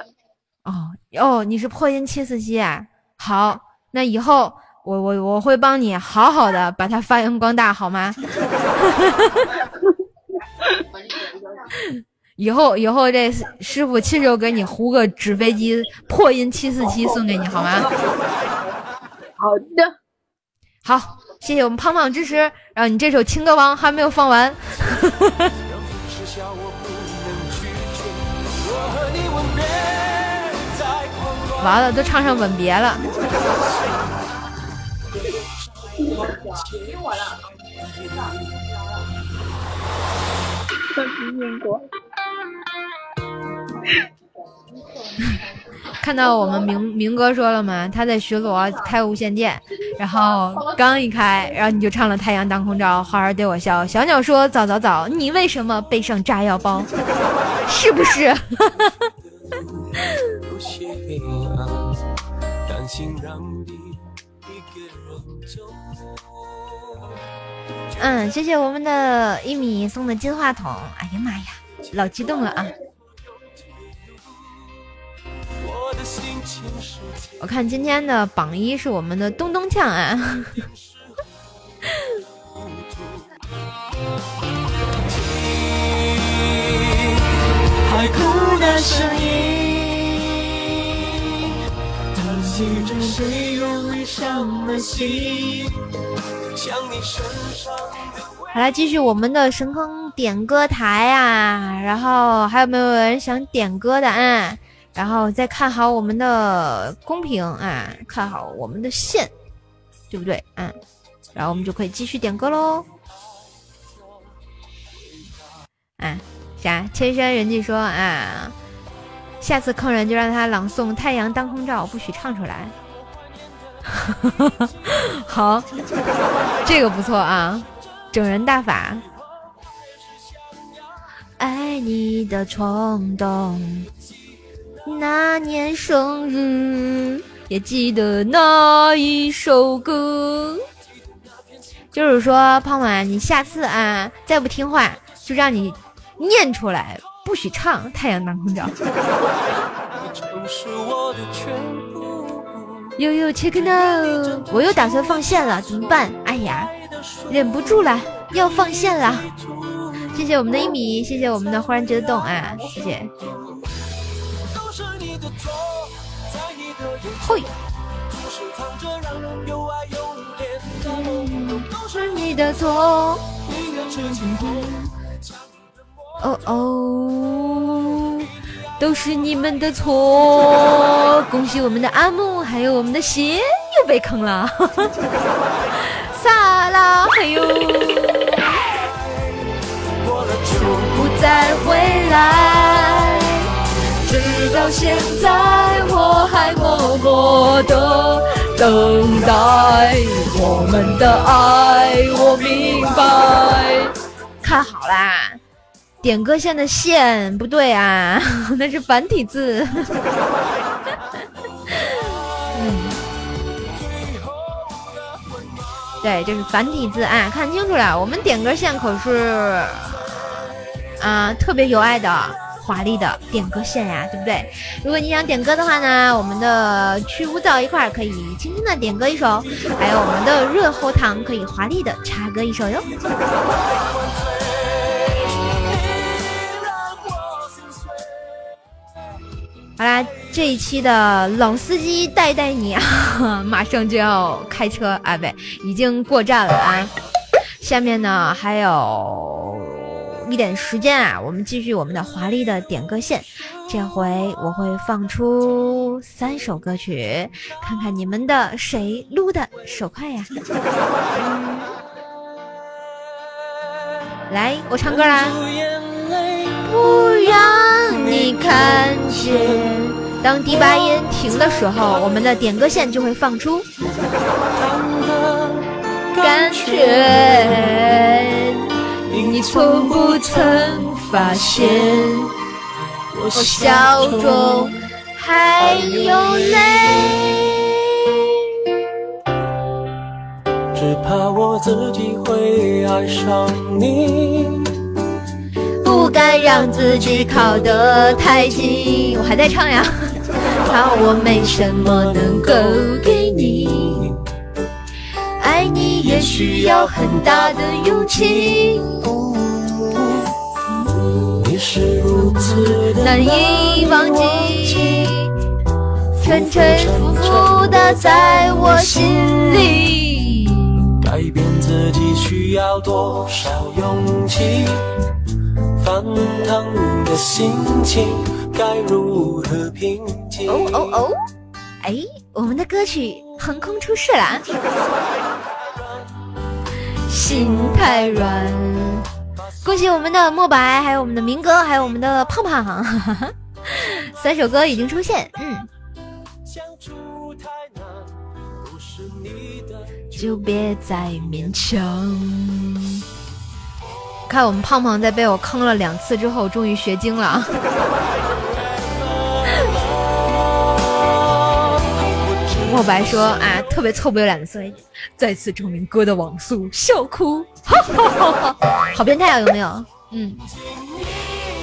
哦哦，你是破音七四七啊？好，那以后我我我会帮你好好的把它发扬光大，好吗？以后以后这师傅亲手给你糊个纸飞机破音七四七送给你，好吗？好的，好，谢谢我们胖胖支持。然后你这首情歌王还没有放完。完了，都唱上吻别了。看到我们明明哥说了吗？他在巡逻开无线电，然后刚一开，然后你就唱了《太阳当空照》，花儿对我笑。小鸟说：“早早早，你为什么背上炸药包？是不是？” 嗯，谢谢我们的一米送的金话筒。哎呀妈呀，老激动了啊！我看今天的榜一是我们的咚咚锵啊！海哭的声音。好来继续我们的神坑点歌台啊，然后还有没有人想点歌的啊？然后再看好我们的公屏啊，看好我们的线，对不对？嗯，然后我们就可以继续点歌喽。啊，啥？千山人迹说啊。下次坑人就让他朗诵《太阳当空照》，不许唱出来。好，这个不错啊，整人大法。爱你的冲动，那年生日也记得那一首歌。就是说，胖胖，你下次啊再不听话，就让你念出来。不许唱《太阳当空照》。悠悠，check now，我又打算放线了，怎么办？哎呀，忍不住了，要放线了。谢谢我们的一米，谢谢我们的忽然觉得动啊，谢谢。会。都是你的错。哦哦，都是你们的错！恭喜我们的阿木，还有我们的鞋又被坑了，撒拉嘿呦，就不再回来。现在，我还默默的等待我们的爱。我明白，看好啦。点歌线的线不对啊，那是繁体字。嗯，对，这是繁体字啊，看清楚了，我们点歌线可是啊特别有爱的华丽的点歌线呀，对不对？如果你想点歌的话呢，我们的去污皂一块可以轻轻的点歌一首，还有我们的热喉糖可以华丽的插歌一首哟。好啦，这一期的老司机带带你啊，马上就要开车啊，不对，已经过站了啊。下面呢还有一点时间啊，我们继续我们的华丽的点歌线。这回我会放出三首歌曲，看看你们的谁撸的手快呀？来，我唱歌啦。不让你看见。当第八音停的时候，我们的点歌线就会放出。感觉你从不曾发现，我笑中还有泪。只怕我自己会爱上你，不敢让自己靠得太近。我还在唱呀，怕我没什么能够给。也需要很大的勇气。你是如此的难以忘记，沉沉浮浮的在我心里。改变自己需要多少勇气？翻腾的心情该如何平静？哦哦哦！哎，我们的歌曲横空出世了，心太软。恭喜我们的墨白，还有我们的明哥，还有我们的胖胖，三首歌已经出现。嗯，相处太难，不是你的就别再勉强。看我们胖胖在被我坑了两次之后，终于学精了。墨白说啊，特别臭不要脸的说一句，再次证明哥的网速，笑哭，哈哈哈哈好变态啊，有没有？嗯，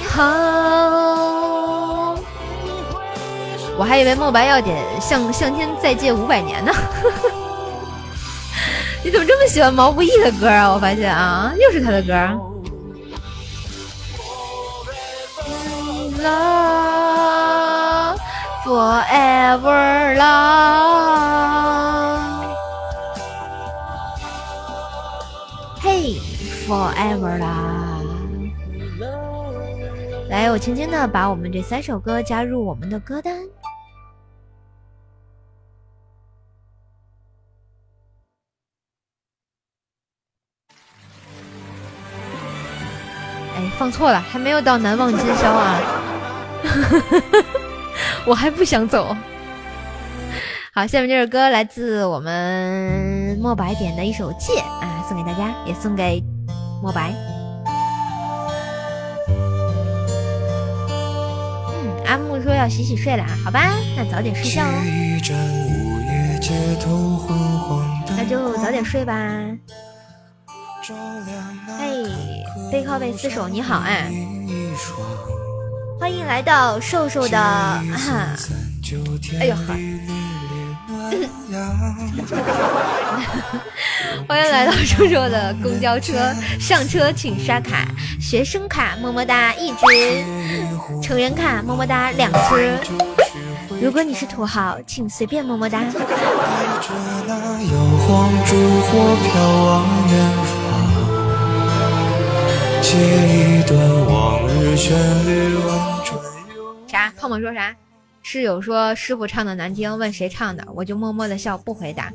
好，我还以为墨白要点向向天再借五百年呢。你怎么这么喜欢毛不易的歌啊？我发现啊，又是他的歌。Love forever love，，forever love。来，我轻轻的把我们这三首歌加入我们的歌单。哎，放错了，还没有到难忘今宵啊！我还不想走。好，下面这首歌来自我们墨白点的一首《借》啊，送给大家，也送给墨白。嗯，阿木说要洗洗睡了啊，好吧，那早点睡觉哦。那就早点睡吧。嘿，背靠背厮守，你好啊！欢迎来到瘦瘦的，哈，哎呦呵，欢迎来到叔叔的公交车，上车请刷卡，学生卡么么哒一只，成人卡么么哒两只。如果你是土豪，请随便么么哒。啥？胖胖说啥？室友说师傅唱的难听，问谁唱的，我就默默的笑不回答。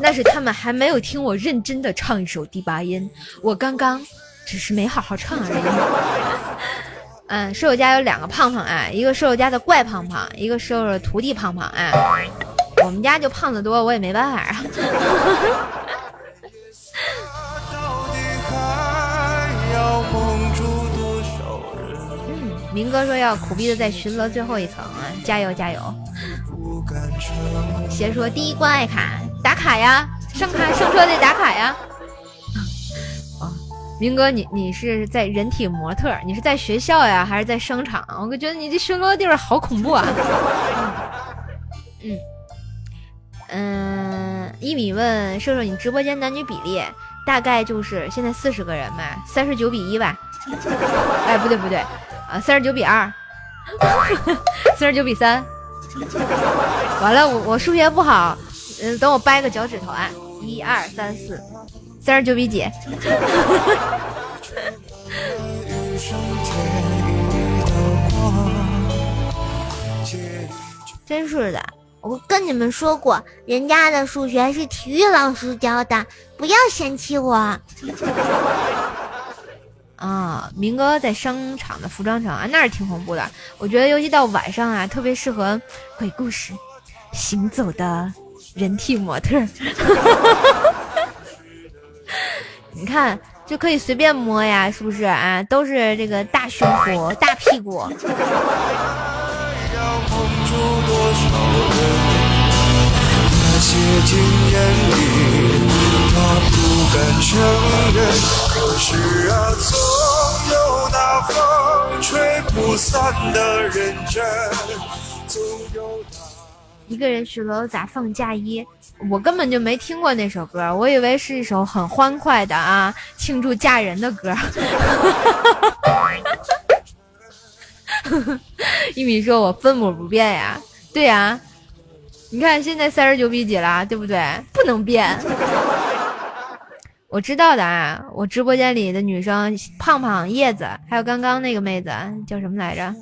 那是他们还没有听我认真的唱一首第八音，我刚刚只是没好好唱而已。嗯，舍友家有两个胖胖啊，一个舍友家的怪胖胖，一个舍友的徒弟胖胖啊。我们家就胖子多，我也没办法啊。明哥说要苦逼的在巡逻最后一层啊，加油加油！邪说第一关爱卡打卡呀，上卡上车得打卡呀。啊，明哥你你是在人体模特，你是在学校呀，还是在商场？我觉得你这巡逻的地方好恐怖啊。嗯嗯，一米问射手，你直播间男女比例大概就是现在四十个人吧，三十九比一吧？哎，不对不对，啊，三十九比二，三十九比三。完了，我我数学不好，嗯，等我掰个脚趾头啊，一二三四，三十九比几？真是的。我跟你们说过，人家的数学是体育老师教的，不要嫌弃我。啊，明哥在商场的服装城啊，那是挺恐怖的。我觉得尤其到晚上啊，特别适合鬼故事。行走的人体模特，你看就可以随便摸呀，是不是啊？都是这个大胸脯、大屁股。不敢承认，是啊，总风吹不散的认真，总有。一个人许楼咋放嫁衣？我根本就没听过那首歌，我以为是一首很欢快的啊，庆祝嫁人的歌。一米说：“我分母不变呀，对呀，你看现在三十九比几了，对不对？不能变。我知道的啊，我直播间里的女生，胖胖、叶子，还有刚刚那个妹子叫什么来着？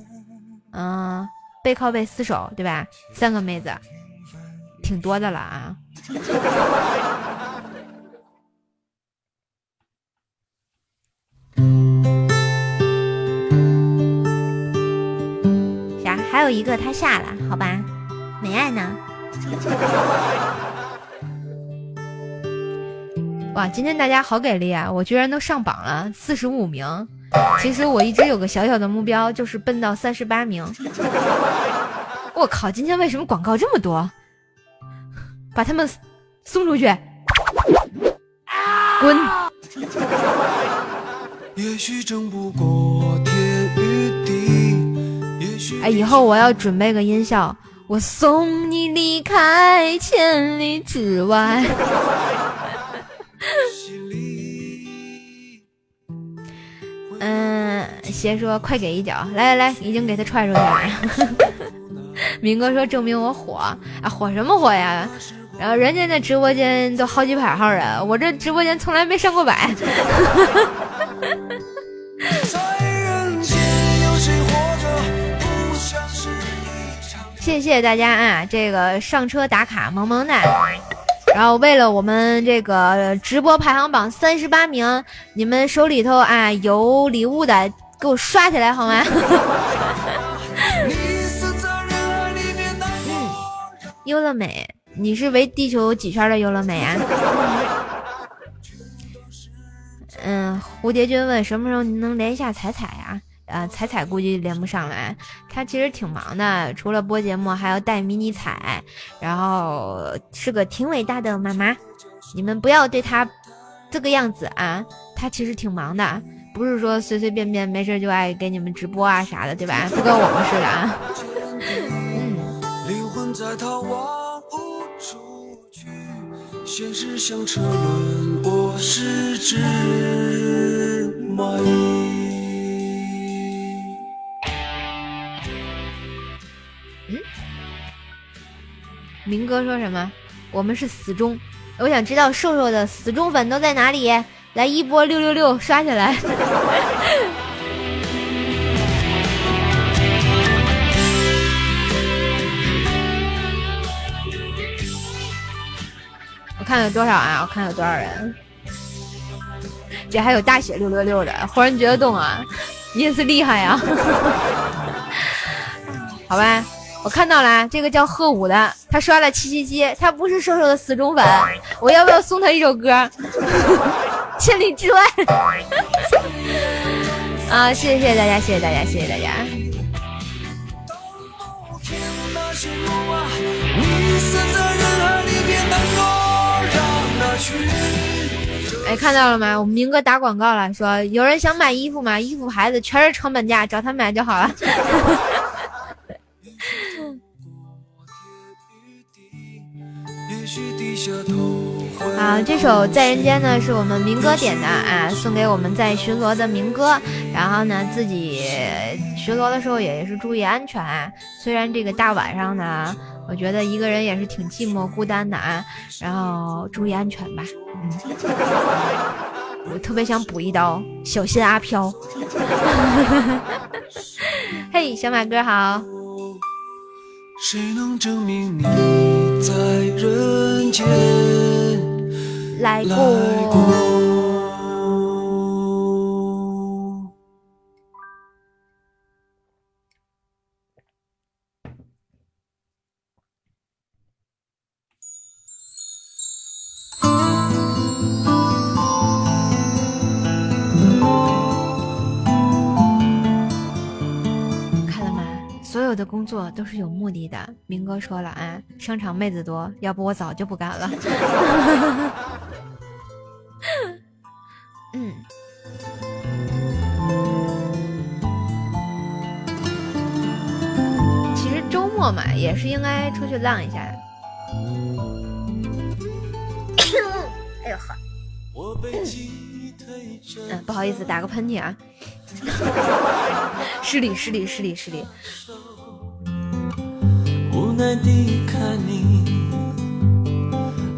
嗯，背靠背厮守，对吧？三个妹子，挺多的了啊。啥？还有一个他下了，好吧？没爱呢。哇，今天大家好给力啊！我居然都上榜了，四十五名。其实我一直有个小小的目标，就是奔到三十八名。我靠，今天为什么广告这么多？把他们送出去，滚！也许争不过天与地，也许哎，以后我要准备个音效，我送你离开千里之外。嗯，邪说快给一脚，来来来，已经给他踹出去了。明哥说证明我火啊，火什么火呀？然后人家那直播间都好几百号人，我这直播间从来没上过百。谢谢大家啊，这个上车打卡萌萌哒。然后为了我们这个直播排行榜三十八名，你们手里头啊有礼物的，给我刷起来好吗？优乐美，你是围地球几圈的优乐美啊？嗯，蝴蝶君问什么时候能连一下彩彩呀、呃，彩彩估计连不上来，她其实挺忙的，除了播节目，还要带迷你彩，然后是个挺伟大的妈妈。你们不要对她这个样子啊，她其实挺忙的，不是说随随便便没事就爱给你们直播啊啥的，对吧？不跟我们似的啊。灵魂在逃亡无处去，现实像车轮，我是只蚂蚁。明哥说什么？我们是死忠，我想知道瘦瘦的死忠粉都在哪里？来一波六六六刷起来！我看有多少啊？我看有多少人？这还有大写六六六的，忽然觉得动啊！你也是厉害呀！好吧，我看到了，这个叫贺武的，他刷了七七七，他不是瘦瘦的死忠粉，我要不要送他一首歌？千里之外。啊，谢谢大家，谢谢大家，谢谢大家。哎，看到了吗？我们明哥打广告了，说有人想买衣服吗？衣服牌子全是成本价，找他买就好了。啊，这首《在人间》呢是我们明哥点的啊，送给我们在巡逻的明哥。然后呢，自己巡逻的时候也是注意安全啊。虽然这个大晚上呢，我觉得一个人也是挺寂寞孤单的啊。然后注意安全吧，嗯。我特别想补一刀，小心阿飘。嘿，小马哥好。谁能证明你在人间来来。过？有的工作都是有目的的。明哥说了啊，商场妹子多，要不我早就不干了。嗯。其实周末嘛，也是应该出去浪一下。哎呦呵，嗯，不好意思，打个喷嚏啊，失礼失礼失礼失礼。无奈地看你，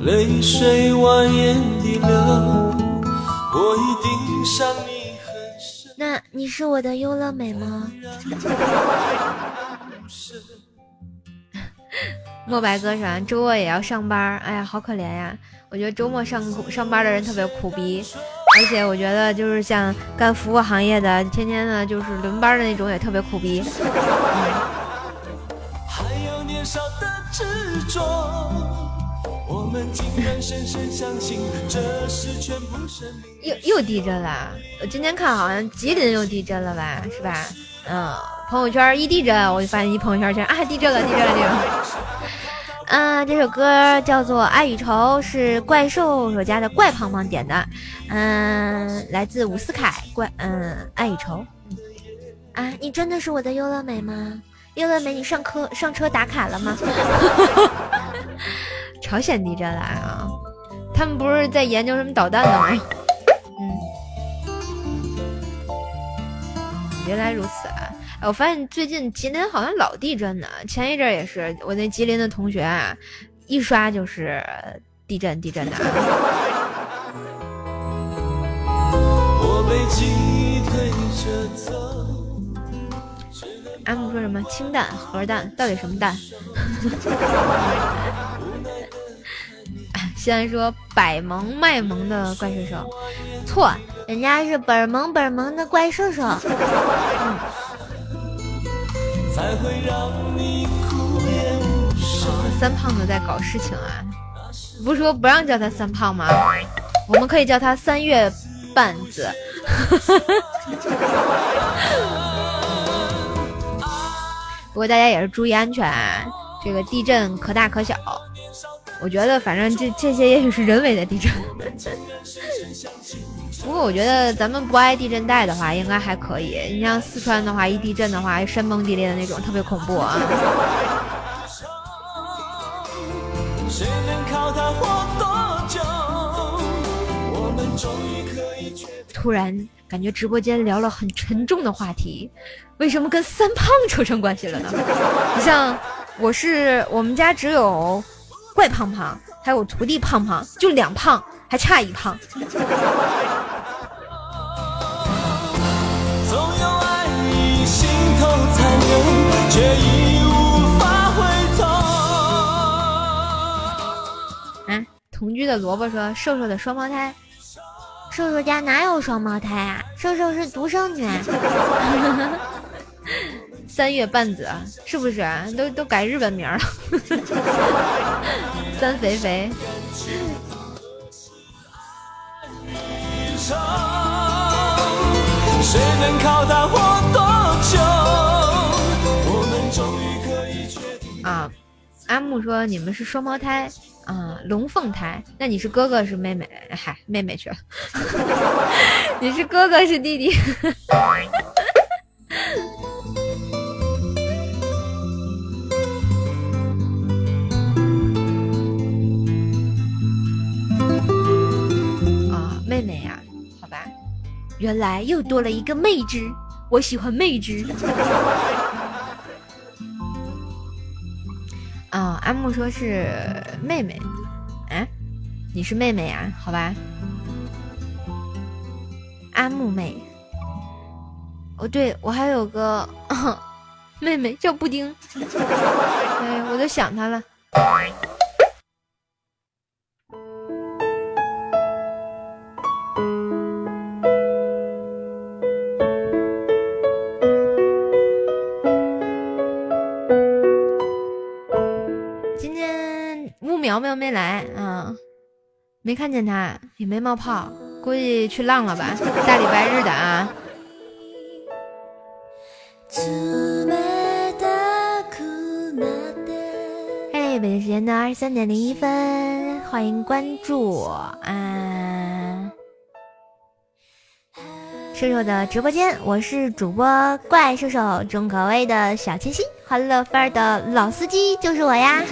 泪水蜿蜒地流，我一定伤你很深。那你是我的优乐美吗？墨白哥说周末也要上班，哎呀，好可怜呀！我觉得周末上上班的人特别苦逼，而且我觉得就是像干服务行业的，天天的就是轮班的那种也特别苦逼。年少的执着，我们竟然深深相信这是全部。又又地震了，我今天看好像吉林又地震了吧，是吧？嗯，朋友圈一地震，我就发现一朋友圈全啊地震了，地震了，地震了。嗯，这首歌叫做《爱与愁》，是怪兽手家的怪胖胖点的。嗯，来自伍思凯，怪嗯，《爱与愁》。啊，你真的是我的优乐美吗？优乐美，你上课上车打卡了吗？朝鲜地震来啊！他们不是在研究什么导弹呢吗？嗯，原来如此啊！哎，我发现最近吉林好像老地震呢。前一阵也是，我那吉林的同学啊，一刷就是地震地震的。我被击退着走。M 说什么氢弹、核弹，到底什么弹？西安说百萌卖萌的怪兽兽，错，人家是本萌本萌的怪兽兽。嗯才会让你。三胖子在搞事情啊！不是说不让叫他三胖吗？我们可以叫他三月半子。不过大家也是注意安全啊，这个地震可大可小。我觉得反正这这些也许是人为的地震。不过我觉得咱们不挨地震带的话，应该还可以。你像四川的话，一地震的话，山崩地裂的那种，特别恐怖啊。突然感觉直播间聊了很沉重的话题，为什么跟三胖扯上关系了呢？你像我是我们家只有怪胖胖，还有徒弟胖胖，就两胖，还差一胖。总有爱已心头却已无法回头。啊，同居的萝卜说瘦瘦的双胞胎，瘦瘦家哪有双胞胎啊？瘦瘦是独生女。三月半子是不是啊？都都改日本名了。三肥肥，谁能靠它活多久？我们终于可以确定。啊，阿木说你们是双胞胎啊，龙凤胎。那你是哥哥是妹妹？嗨，妹妹去了。你是哥哥是弟弟？啊，妹妹呀、好吧，原来又多了一个妹纸，我喜欢妹纸。啊、阿木说是妹妹，啊，你是妹妹呀？好吧，阿木妹。哦，对我还有个、妹妹叫布丁，哎，我都想她了。苗苗没来啊，没看见他，也没冒泡，估计去浪了吧？大礼拜日的啊。嘿，北京时间的二十三点零一分，欢迎关注啊！瘦瘦的直播间，我是主播怪兽兽，重口味的小清新，欢乐范儿的老司机 就是我呀！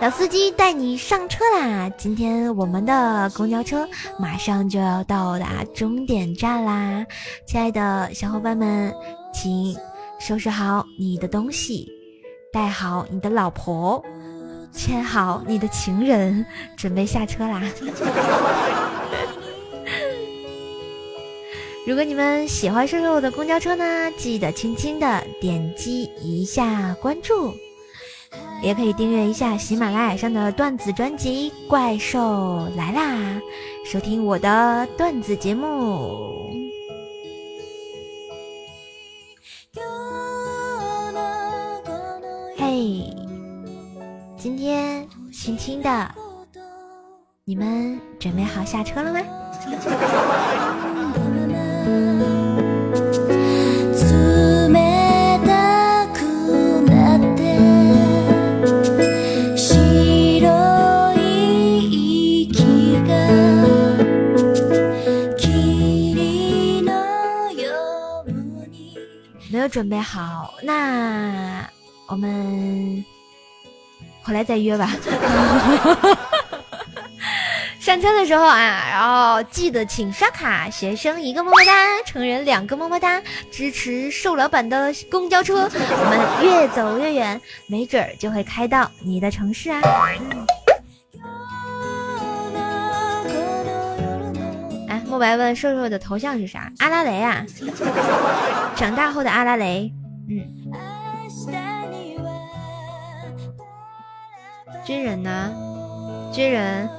老司机带你上车啦！今天我们的公交车马上就要到达终点站啦，亲爱的小伙伴们，请收拾好你的东西，带好你的老婆，牵好你的情人，准备下车啦！如果你们喜欢瘦瘦的公交车呢，记得轻轻的点击一下关注，也可以订阅一下喜马拉雅上的段子专辑《怪兽来啦》，收听我的段子节目。嘿，今天轻轻的，你们准备好下车了吗？没有准备好，那我们回来再约吧。上车的时候啊，然后记得请刷卡，学生一个么么哒，成人两个么么哒，支持瘦老板的公交车，我们越走越远，没准儿就会开到你的城市啊。哎，莫白问瘦瘦的头像是啥？阿拉蕾啊，长大后的阿拉蕾。嗯，军人呢？军人。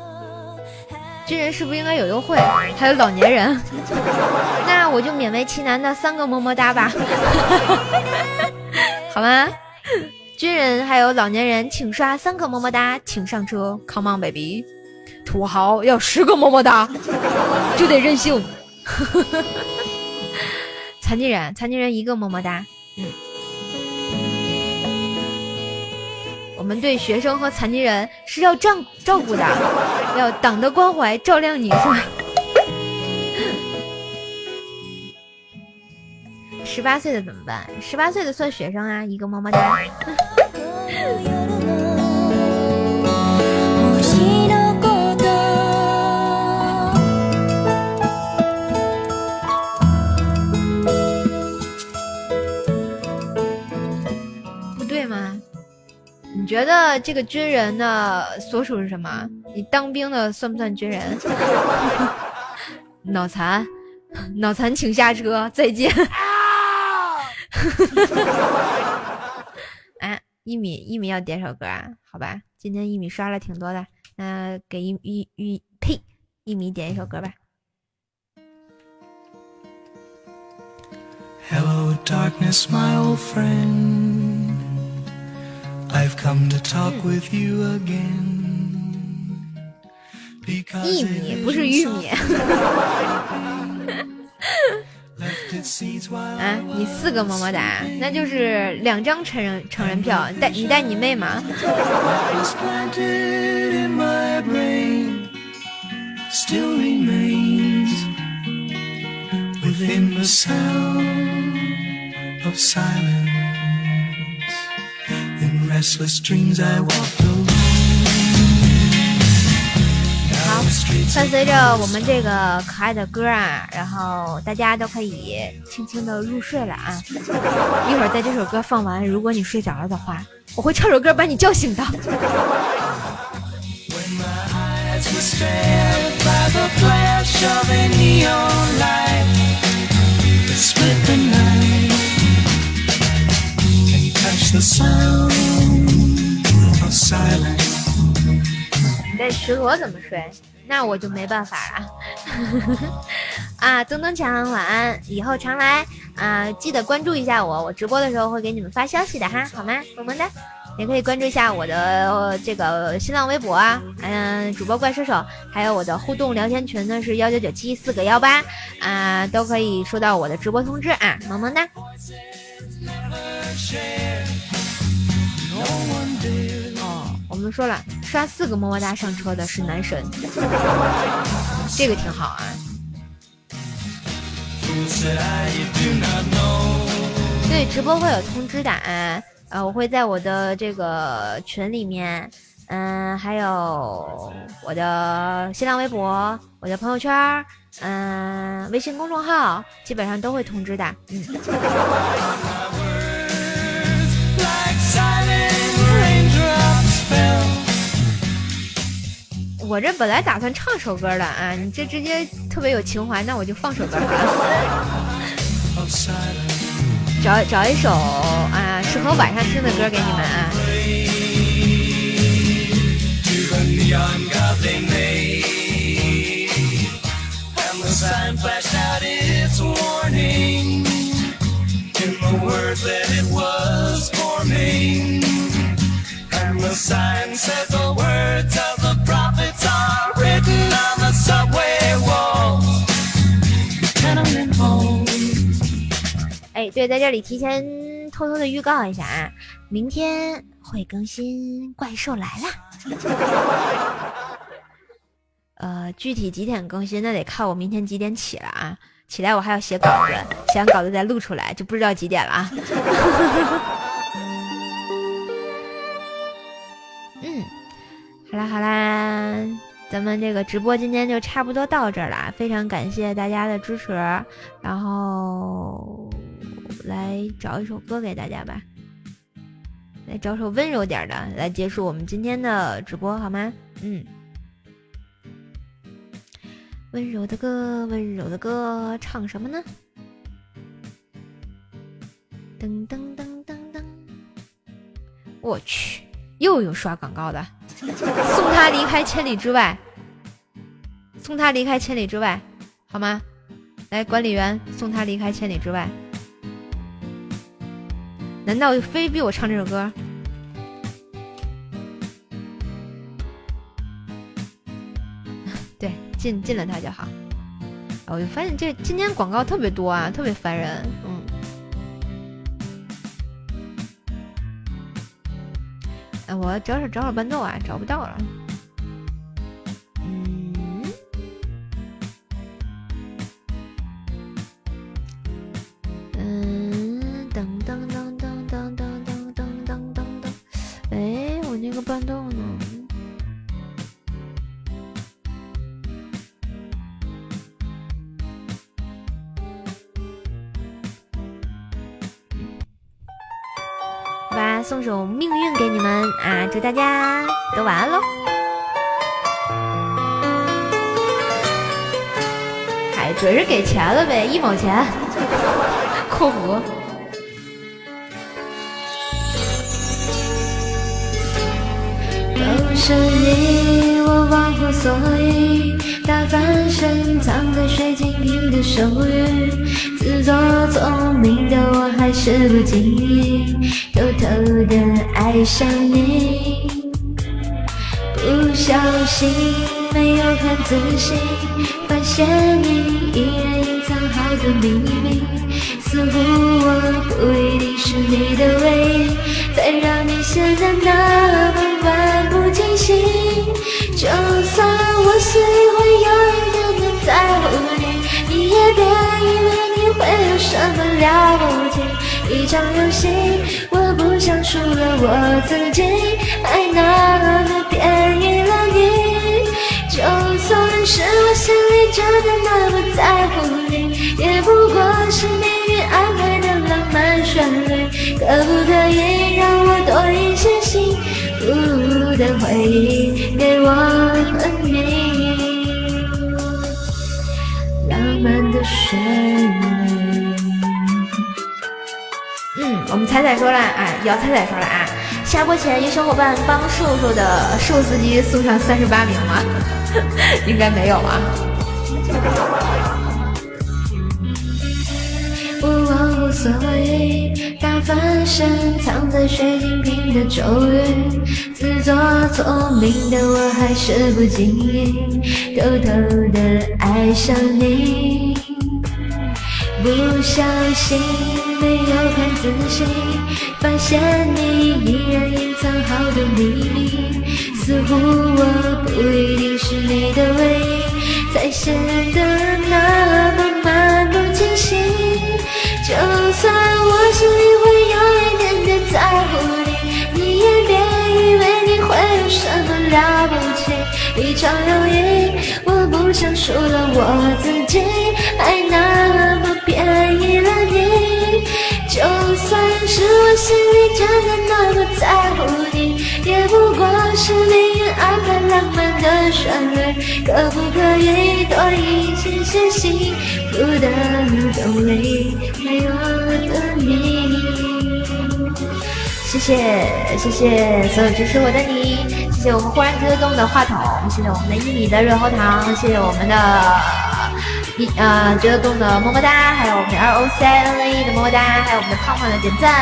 军人是不是应该有优惠？还有老年人，那我就勉为其难的三个么么哒吧，好吗？军人还有老年人，请刷三个么么哒，请上车，Come on baby！土豪要十个么么哒，就得任性。残疾人，残疾人一个么么哒，嗯。我们对学生和残疾人是要照照顾的，要党的关怀照亮你，是吧？十八岁的怎么办？十八岁的算学生啊，一个么么哒。你觉得这个军人的所属是什么？你当兵的算不算军人？脑残，脑残，请下车，再见。哎，一米一米要点首歌啊？好吧，今天一米刷了挺多的，那给一一一呸，一米点一首歌吧。Hello, darkness, my old friend. I've come to talk with you again. Because 一米不是玉米。啊，你四个么么哒，那就是两张成人成人票，你带你带你妹吗？Restless dreams, I walked alone. 好 Now the streets 伴随着我们这个可爱的歌啊，然后大家都可以轻轻的入睡了啊。一会儿在这首歌放完，如果你睡着了的话，我会唱首歌把你叫醒的。你在石螺怎么睡？那我就没办法了。啊，东东强晚安，以后常来啊，记得关注一下我，我直播的时候会给你们发消息的哈，好吗？么么哒。也可以关注一下我的、这个新浪微博啊，嗯、主播怪兽手，还有我的互动聊天群呢是幺九九七四个幺八啊，都可以收到我的直播通知啊，么么哒。哦，我们说了，刷四个么么哒上车的是男神，这个挺好啊。对，直播会有通知的啊，呃，我会在我的这个群里面，嗯、还有我的新浪微博、我的朋友圈，嗯、微信公众号，基本上都会通知的。嗯，我这本来打算唱首歌的啊，你这直接特别有情怀，那我就放首歌好了。Of silence. 找找一首啊适合晚上听的歌给你们啊。对，在这里提前偷偷的预告一下啊，明天会更新《怪兽来了》。呃，具体几点更新，那得看我明天几点起了啊。起来我还要写稿子，写完稿子再录出来，就不知道几点了啊。嗯，好啦好啦，咱们这个直播今天就差不多到这儿了，非常感谢大家的支持，然后来找一首歌给大家吧，来找首温柔点儿的来结束我们今天的直播好吗？嗯，温柔的歌，温柔的歌，唱什么呢？噔噔噔噔噔，我去，又有刷广告的，送他离开千里之外，送他离开千里之外，好吗？来，管理员，送他离开千里之外。难道非逼我唱这首歌？对，进进了他就好。我就发现这今天广告特别多啊，特别烦人。嗯。哎，我找找找找伴奏啊，找不到了。那个伴奏呢？好吧，送首《命运》给你们啊！祝大家都晚安喽。嗨，准是给钱了呗，一毛钱，括弧。是你，我忘乎所以，大翻身藏在水晶瓶的手语，自作聪明的我还是不经意，偷偷的爱上你，不小心没有看仔细，发现你依然隐藏好多秘密，似乎我不一定是你的唯一，才让你现在那么漫不心。就算我心里会有一点点在乎你，你也别以为你会有什么了不起。一场游戏，我不想输了我自己，还那么便宜了你。就算是我心里真的那么在乎你，也不过是命运安排的浪漫旋律。可不可以的回忆给我和你？浪漫的旋律。嗯，我们彩彩说了啊，姚彩彩说了啊，下播前有小伙伴帮瘦瘦的瘦司机送上三十八名吗？应该没有啊。我忘乎所以，大翻身藏在水晶瓶的咒语，自作聪明的我还是不经意，偷偷的爱上你。不小心没有看仔细，发现你依然隐藏好多秘密，似乎我不一定是你的唯一，才显得那么漫不经心。就算我心里会有一点点在乎你，你也别以为有什么了不起。一场友谊，我不想输了我自己，还那么便宜了你。就算是我心里真的那么在乎你，也不过是命运安排浪漫的旋律。可不可以多一些些幸福的动力给我的你？谢谢谢所有支持我的你，谢谢我们忽然觉得动的话筒，谢谢我们的一米的润喉糖，谢谢我们的一呃觉得动的么么哒，还有我们的 L O C I N A E 的么么哒，还有我们的胖胖的点赞，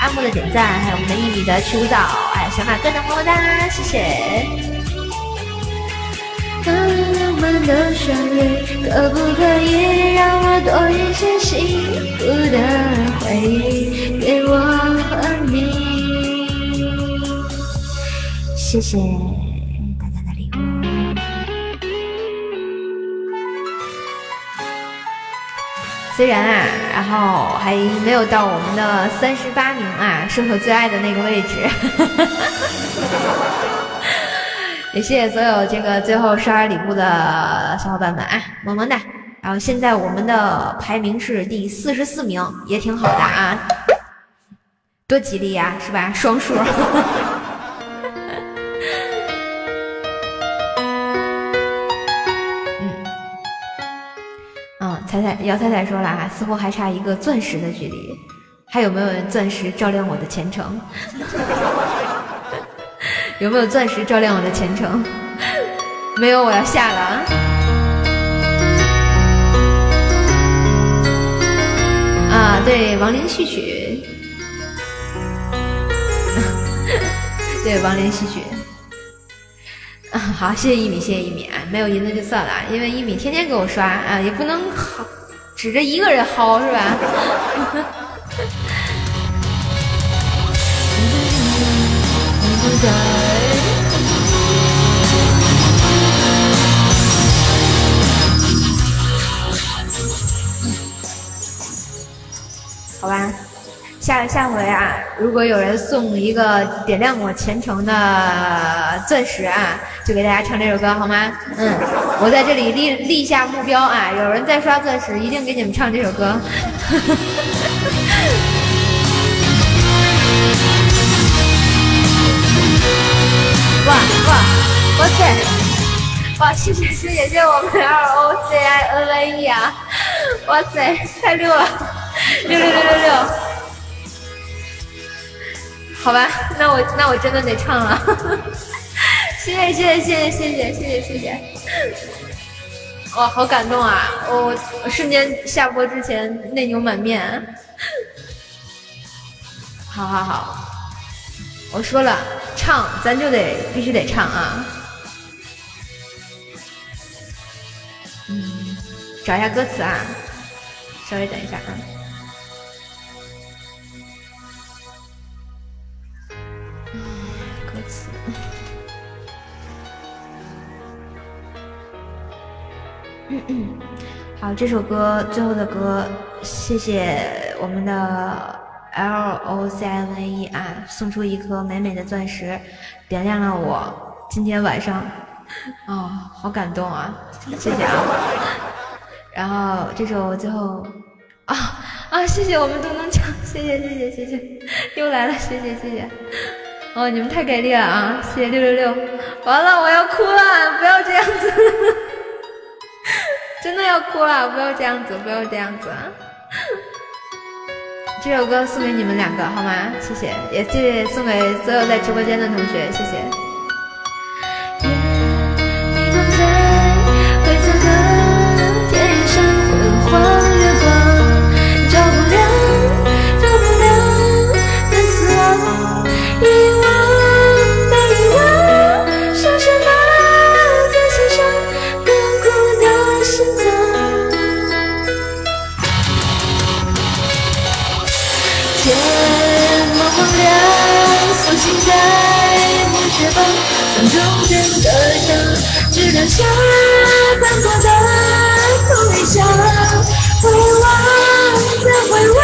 阿木的点赞，还有我们的一米的去舞蹈，还有小马哥的么么哒，谢谢。浪漫的旋律，可不可以让我多一些幸福的回忆给我你？谢谢大家的礼物。虽然啊，然后还没有到我们的三十八名啊，是我最爱的那个位置。也谢谢所有这个最后刷礼物的小伙伴们啊，萌萌哒！然后现在我们的排名是第四十四名，也挺好的啊，多吉利呀、是吧？双数。嗯，彩彩姚彩彩说了啊，似乎还差一个钻石的距离，还有没有钻石照亮我的前程？有没有钻石照亮我的前程？没有，我要下了啊！啊，对，亡灵序曲，对，亡灵序曲。啊，好，谢谢一米，谢谢一米啊！没有银子就算了，因为一米天天给我刷啊，也不能薅指着一个人薅是吧？好吧，下下回啊，如果有人送一个点亮我前程的钻石啊，就给大家唱这首歌好吗？嗯，我在这里立立下目标啊，有人再刷钻石，一定给你们唱这首歌。哇哇哇塞！哇，谢谢谢谢谢谢我们 R O C I N A E 啊！哇塞，太溜了，六六六六六！好吧，那我那我真的得唱了。谢谢谢谢谢谢谢谢谢谢谢谢！哇，好感动啊！我我瞬间下播之前内牛满面。好好好，我说了，唱咱就得必须得唱啊。嗯，找一下歌词啊，稍微等一下啊。嗯嗯好，这首歌最后的歌，谢谢我们的 L O C N A E 啊，送出一颗美美的钻石，点亮了我今天晚上，哦，好感动啊，谢谢啊。然后这首最后，啊啊，谢谢我们东东强，谢谢谢谢谢谢，又来了，谢谢谢谢。哦，你们太给力了啊！谢谢六六六，完了我要哭了，不要这样子，真的要哭了，不要这样子，不要这样子！这首歌送给你们两个好吗？谢谢，也谢谢送给所有在直播间的同学，谢谢。中间的着，只能下残破的回忆墙，回望再回望，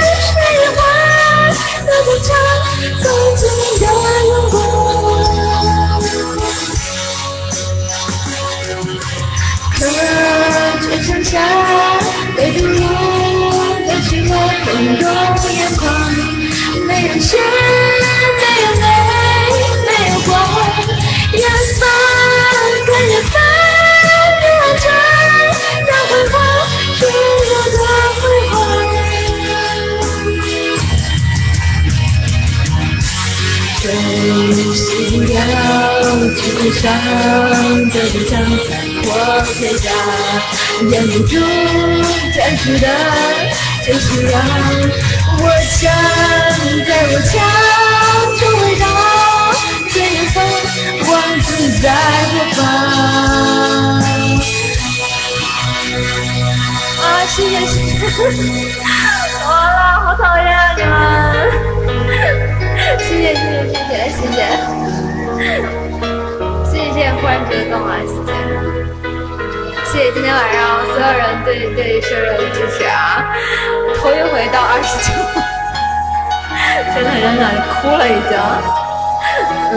谁还敢不尝曾经的勇敢？可只剩下被独留的寂寞，眼眶，没人。上的一张残破铁甲，掩不住战士的真实让我想在我枪中回到最远方，王子在何方？啊，谢谢谢谢，完了，好讨厌啊你们！谢谢谢谢，谢谢谢谢忽然觉得动啊，谢谢，谢谢今天晚上所有人对对瘦肉的支持啊！头一回到二十九，真的真的哭了已经，嗯，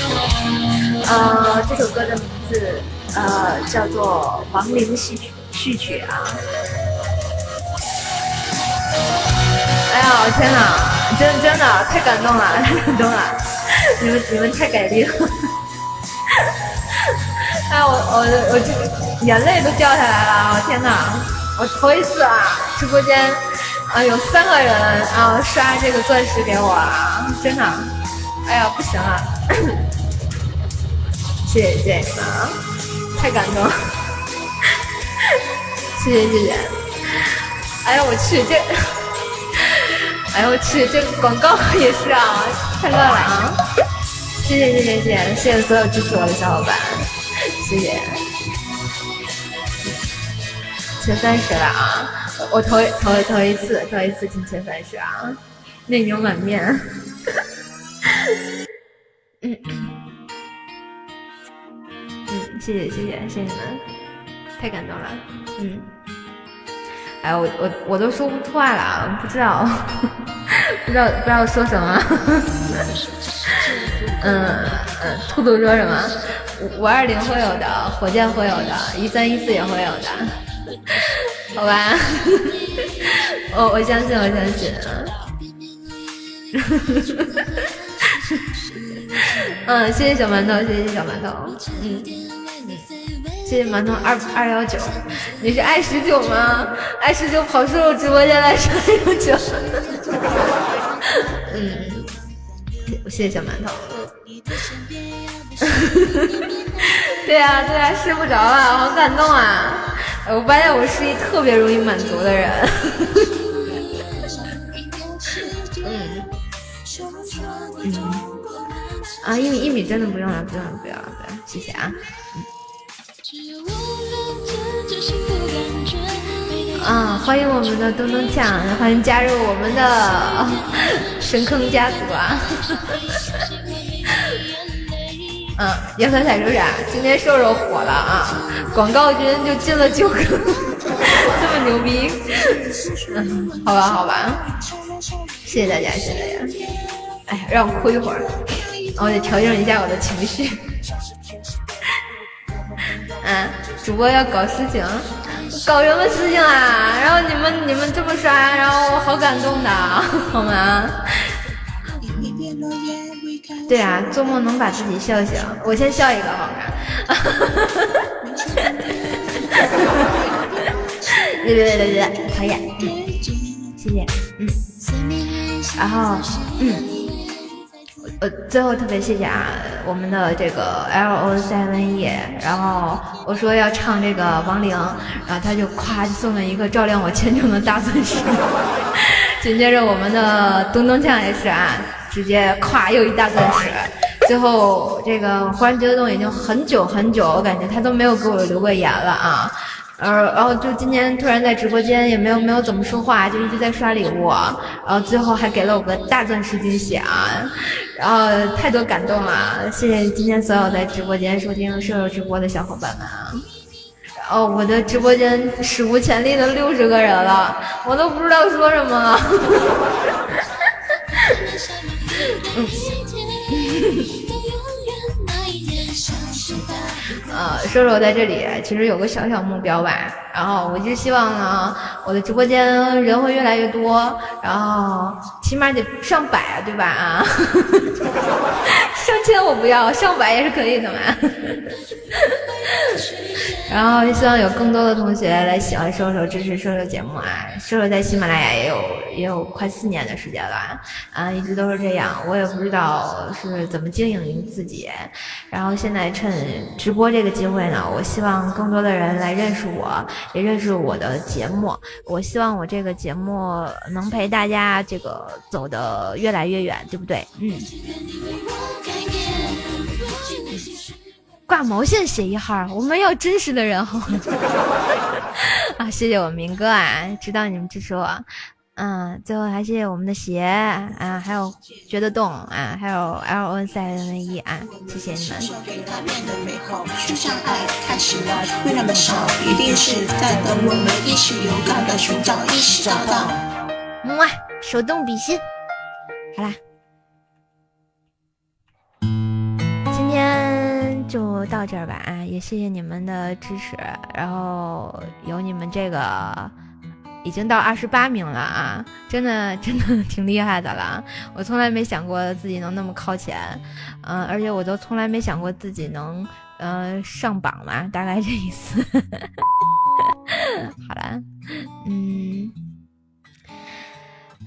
呃，这首歌的名字呃叫做《亡灵序曲序曲》啊。哎呀，天哪，真真的太感动了，太 感动了，你们你们太给力了。哎，我我我这眼泪都掉下来了，我天哪！我头一次啊，直播间啊有三个人啊刷这个钻石给我啊，真的，哎呀不行了，谢谢你们，太感动了，谢谢谢谢。哎呀我去这。哎呀我去，这广告也是啊，太乱了啊！谢谢谢谢谢谢谢谢所有支持我的小伙伴，谢谢。前三十了啊！我头头头一次头一次进前三十啊，泪流满面。嗯，谢谢谢谢谢谢你们，太感动了。嗯。哎，我我我都说不出话了，不知道，不知道不知道说什么。嗯嗯，兔兔说什么？五五二零会有的，火箭会有的，一三一四也会有的，好吧？我我相信，我相信。嗯，谢谢小馒头，谢谢小馒头。嗯。谢谢馒头二二幺九，你是爱十九吗？爱十九跑瘦直播间来刷幺九。嗯，谢谢小馒头。对呀、对呀、睡不着了，好感动啊！我发现我是一特别容易满足的人。嗯嗯啊，一米一米真的不用了，不用了，不用了，不用了，谢谢啊。啊，欢迎我们的东东酱，欢迎加入我们的 神坑家族啊！嗯，杨彩彩说啥？今天瘦瘦火了啊，广告君就进了九个，这么牛逼？嗯，好吧，好吧，谢谢大家，谢谢大家。哎呀，让我哭一会儿，我得调整一下我的情绪。啊，主播要搞事情，搞什么事情啊？然后你们你们这么刷，然后我好感动的，好吗？对啊，做梦能把自己笑醒，我先笑一个好吗？对对对对，可以，嗯，谢谢，嗯，然后，嗯，呃，最后特别谢谢啊，我们的这个 L O Seven E，然后我说要唱这个亡灵，然后他就夸送了一个照亮我前程的大钻石，紧接着我们的东东酱也是啊，直接咵又一大钻石。最后，这个忽然觉得已经很久很久，我感觉他都没有给我留过言了啊。呃，然后就今天突然在直播间也没有没有怎么说话，就一直在刷礼物，然后最后还给了我个大钻石惊喜啊，然后太多感动了，谢谢今天所有在直播间收听射手直播的小伙伴们啊。然后我的直播间史无前例的六十个人了，我都不知道说什么。嗯。呃，瘦瘦在这里其实有个小小目标吧，然后我就希望呢，我的直播间人会越来越多，然后起码得上百啊，对吧？啊，上千我不要，上百也是可以的嘛。然后希望有更多的同学来喜欢瘦瘦，支持瘦瘦节目啊！瘦瘦在喜马拉雅也有也有快四年的时间了，啊，一直都是这样。我也不知道是怎么经营自己，然后现在趁直播这个机会呢，我希望更多的人来认识我，也认识我的节目。我希望我这个节目能陪大家这个走的越来越远，对不对？嗯。挂毛线写一号，我们要真实的人好？啊，谢谢我明哥啊，知道你们支持我，嗯，最后还谢谢我们的鞋啊，还有觉得动啊，还有 L O N 赛 N E 啊，谢谢你们。么，手动比心，好啦。今天就到这儿吧啊！也谢谢你们的支持，然后有你们这个已经到二十八名了啊！真的 真的挺厉害的了，我从来没想过自己能那么靠前，嗯，而且我都从来没想过自己能呃上榜嘛，大概这意思。好了，嗯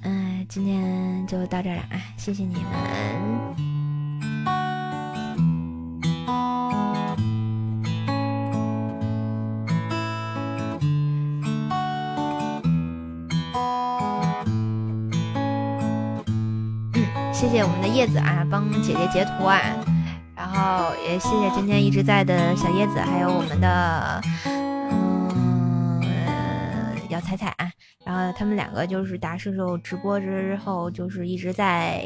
嗯，今天就到这了啊！谢谢你们。谢谢我们的叶子啊，帮姐姐截图啊，然后也谢谢今天一直在的小叶子，还有我们的嗯姚彩彩啊，然后他们两个就是打射手直播之后，就是一直在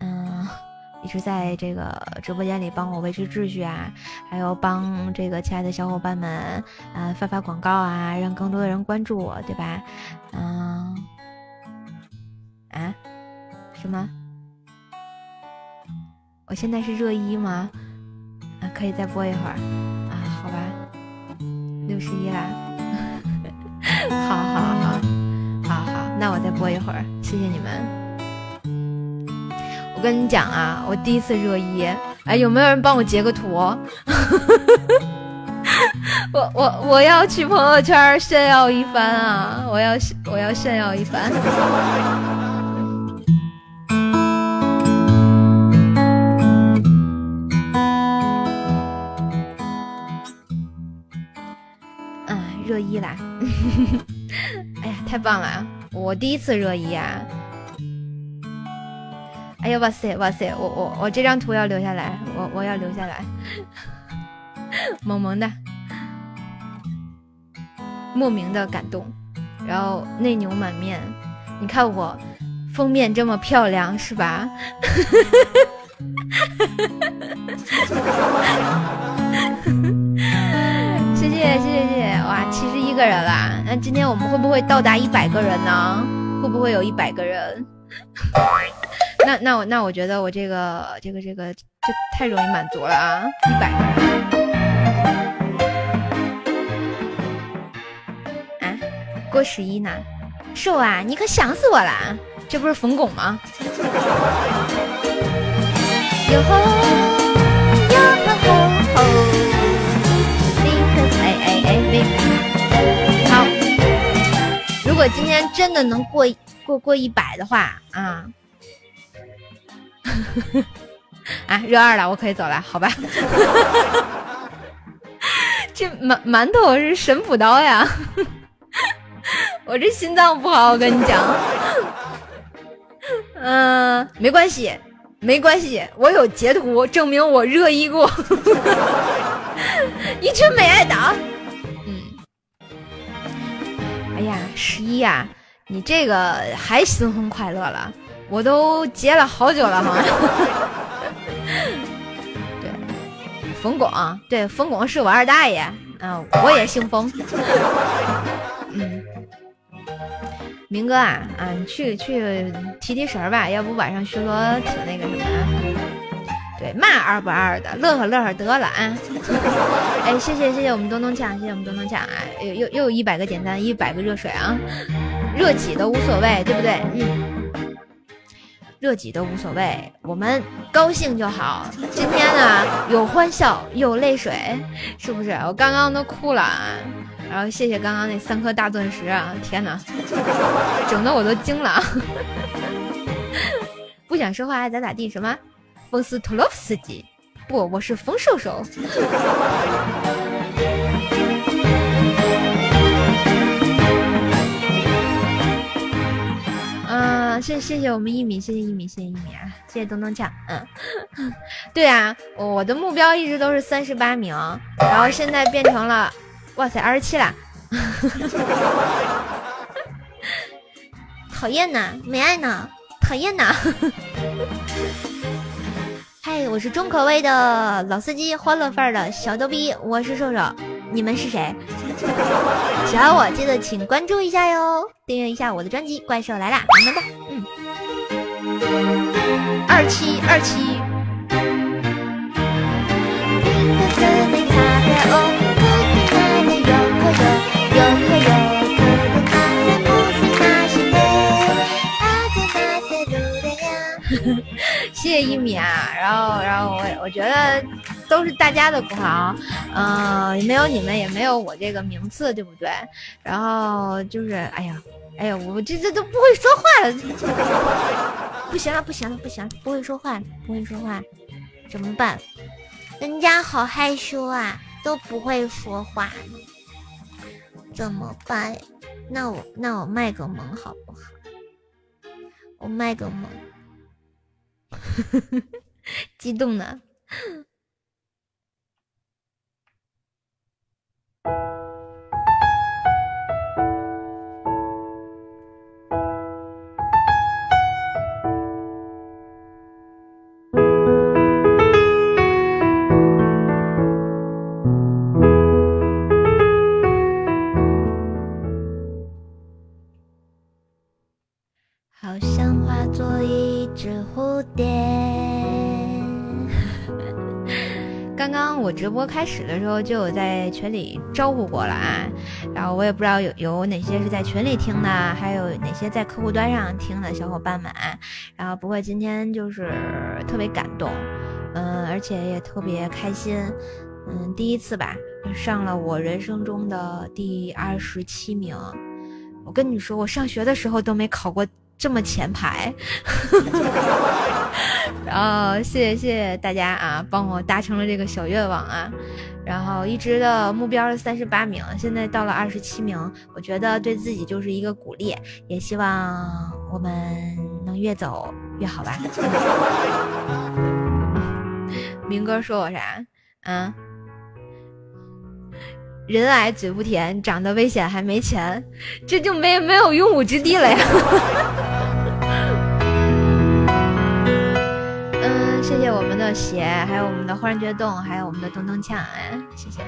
嗯一直在这个直播间里帮我维持秩序啊，还有帮这个亲爱的小伙伴们啊发发广告啊，让更多的人关注我，对吧？嗯啊什么？我现在是热一吗？啊，可以再播一会儿啊？好吧，六十一啦。好 好好，好好，那我再播一会儿，谢谢你们。我跟你讲啊，我第一次热一，哎，有没有人帮我截个图？我我我要去朋友圈炫耀一番啊！我要我要炫耀一番。热一啦！哎呀，太棒了！我第一次热一啊！哎呀，哇塞哇塞！我我我这张图要留下来，我我要留下来，萌萌的，莫名的感动，然后内牛满面。你看我封面这么漂亮，是吧？谢谢谢谢谢谢！七十一个人啦！那今天我们会不会到达一百个人呢？会不会有一百个人？那那我那我觉得我这个这个这个这太容易满足了啊！一百个人啊，过十一呢？瘦啊，你可想死我了！这不是冯巩吗？哟吼哟吼吼！哎哎哎，好，如果今天真的能过过过一百的话啊，啊热二了，我可以走了，好吧？这馒馒头是神补刀呀！我这心脏不好，我跟你讲。嗯，没关系，没关系，我有截图证明我热议过。一群美爱党。十一呀，你这个还新婚快乐了，我都结了好久了哈。对，冯广，对，冯广是我二大爷，啊，我也姓冯。嗯，明哥啊啊，你去去提提神儿吧，要不晚上巡逻挺那个什么。对，嘛二不二的，乐呵乐呵得了啊！哎，谢谢谢谢我们东东抢，谢谢我们东东抢啊！又又又一百个点赞，一百个热水啊！热几都无所谓，对不对？嗯，热几都无所谓，我们高兴就好。今天呢，有欢笑，有泪水，是不是？我刚刚都哭了啊！然后谢谢刚刚那三颗大钻石啊！天哪，整的我都惊了。不想说话爱咋咋地？什么？风斯托洛夫斯基？不，我是冯瘦瘦。嗯，谢谢谢我们一米，谢谢一米，谢谢一米啊！谢谢东东酱。嗯，对啊，我的目标一直都是三十八名，然后现在变成了，哇塞，二十七啦！讨厌呐，没爱呢，讨厌呐！嗨，我是重口味的老司机，欢乐范儿的小逗逼，我是瘦瘦，你们是谁？喜欢我记得请关注一下哟，订阅一下我的专辑《怪兽来啦》，么么哒，嗯，二七二七。谢谢一米啊，然后然后我我觉得都是大家的功劳，嗯，没有你们也没有我这个名次，对不对？然后就是哎呀哎呀，我这这都不会说话了，不行了不行了不行了，不会说话不会说话，怎么办？人家好害羞啊，都不会说话，怎么办？那我那我卖个萌好不好？我卖个萌。激动呢。好像化作一只蝴蝶。刚刚我直播开始的时候就有在群里招呼过了啊，然后我也不知道有有哪些是在群里听的，还有哪些在客户端上听的小伙伴们，然后不过今天就是特别感动，嗯，而且也特别开心，嗯，第一次吧上了我人生中的第二十七名，我跟你说，我上学的时候都没考过。这么前排，然后谢谢谢谢大家啊，帮我达成了这个小愿望啊，然后一直的目标是三十八名，现在到了二十七名，我觉得对自己就是一个鼓励，也希望我们能越走越好吧。明哥说我啥？嗯。人矮嘴不甜，长得危险还没钱，这就没没有用武之地了呀。嗯，谢谢我们的鞋，还有我们的忽然觉动，还有我们的咚咚锵，哎，谢谢。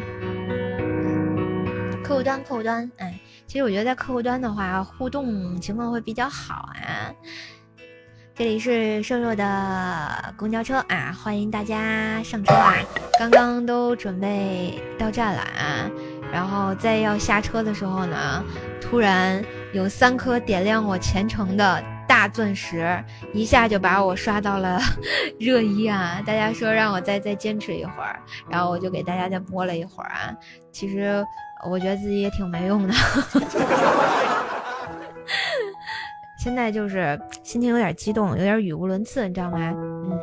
客户端，客户端，哎，其实我觉得在客户端的话，互动情况会比较好啊。这里是瘦瘦的公交车啊，欢迎大家上车啊！刚刚都准备到站了啊，然后在要下车的时候呢，突然有三颗点亮我前程的大钻石，一下就把我刷到了 热一啊！大家说让我再再坚持一会儿，然后我就给大家再播了一会儿啊。其实我觉得自己也挺没用的。现在就是心情有点激动，有点语无伦次，你知道吗？嗯。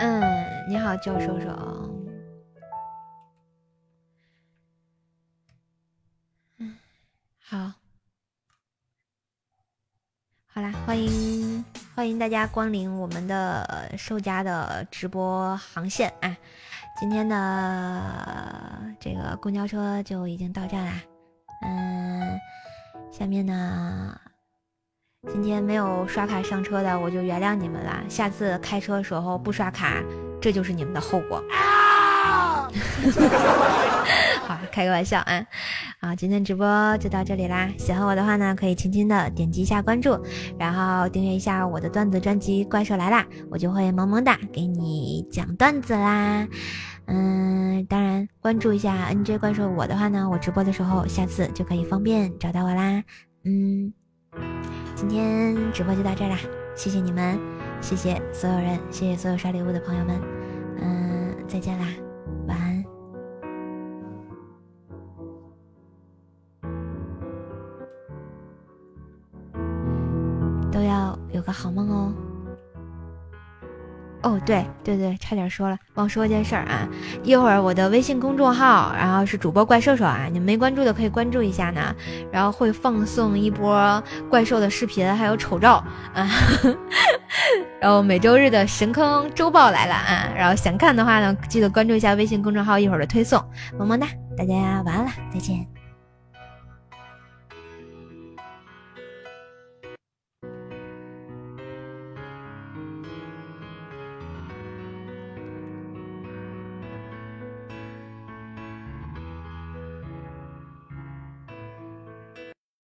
嗯，你好，教授手。嗯，好，好啦，欢迎欢迎大家光临我们的售家的直播航线啊！今天的这个公交车就已经到站啦。嗯，下面呢，今天没有刷卡上车的，我就原谅你们啦。下次开车的时候不刷卡，这就是你们的后果。好，开个玩笑啊！啊，今天直播就到这里啦。喜欢我的话呢，可以轻轻的点击一下关注，然后订阅一下我的段子专辑《怪兽来啦》，我就会萌萌哒给你讲段子啦。嗯，当然关注一下 NJ 怪兽我的话呢，我直播的时候，下次就可以方便找到我啦。嗯，今天直播就到这啦，谢谢你们，谢谢所有人，谢谢所有刷礼物的朋友们。嗯，再见啦，有个好梦哦。哦，对对对，差点说了，忘说件事儿啊！一会儿我的微信公众号，然后是主播怪兽兽啊，你们没关注的可以关注一下呢。然后会放送一波怪兽的视频，还有丑照啊。然后每周日的神坑周报来了啊！然后想看的话呢，记得关注一下微信公众号，一会儿的推送。么么哒，大家晚安了，再见。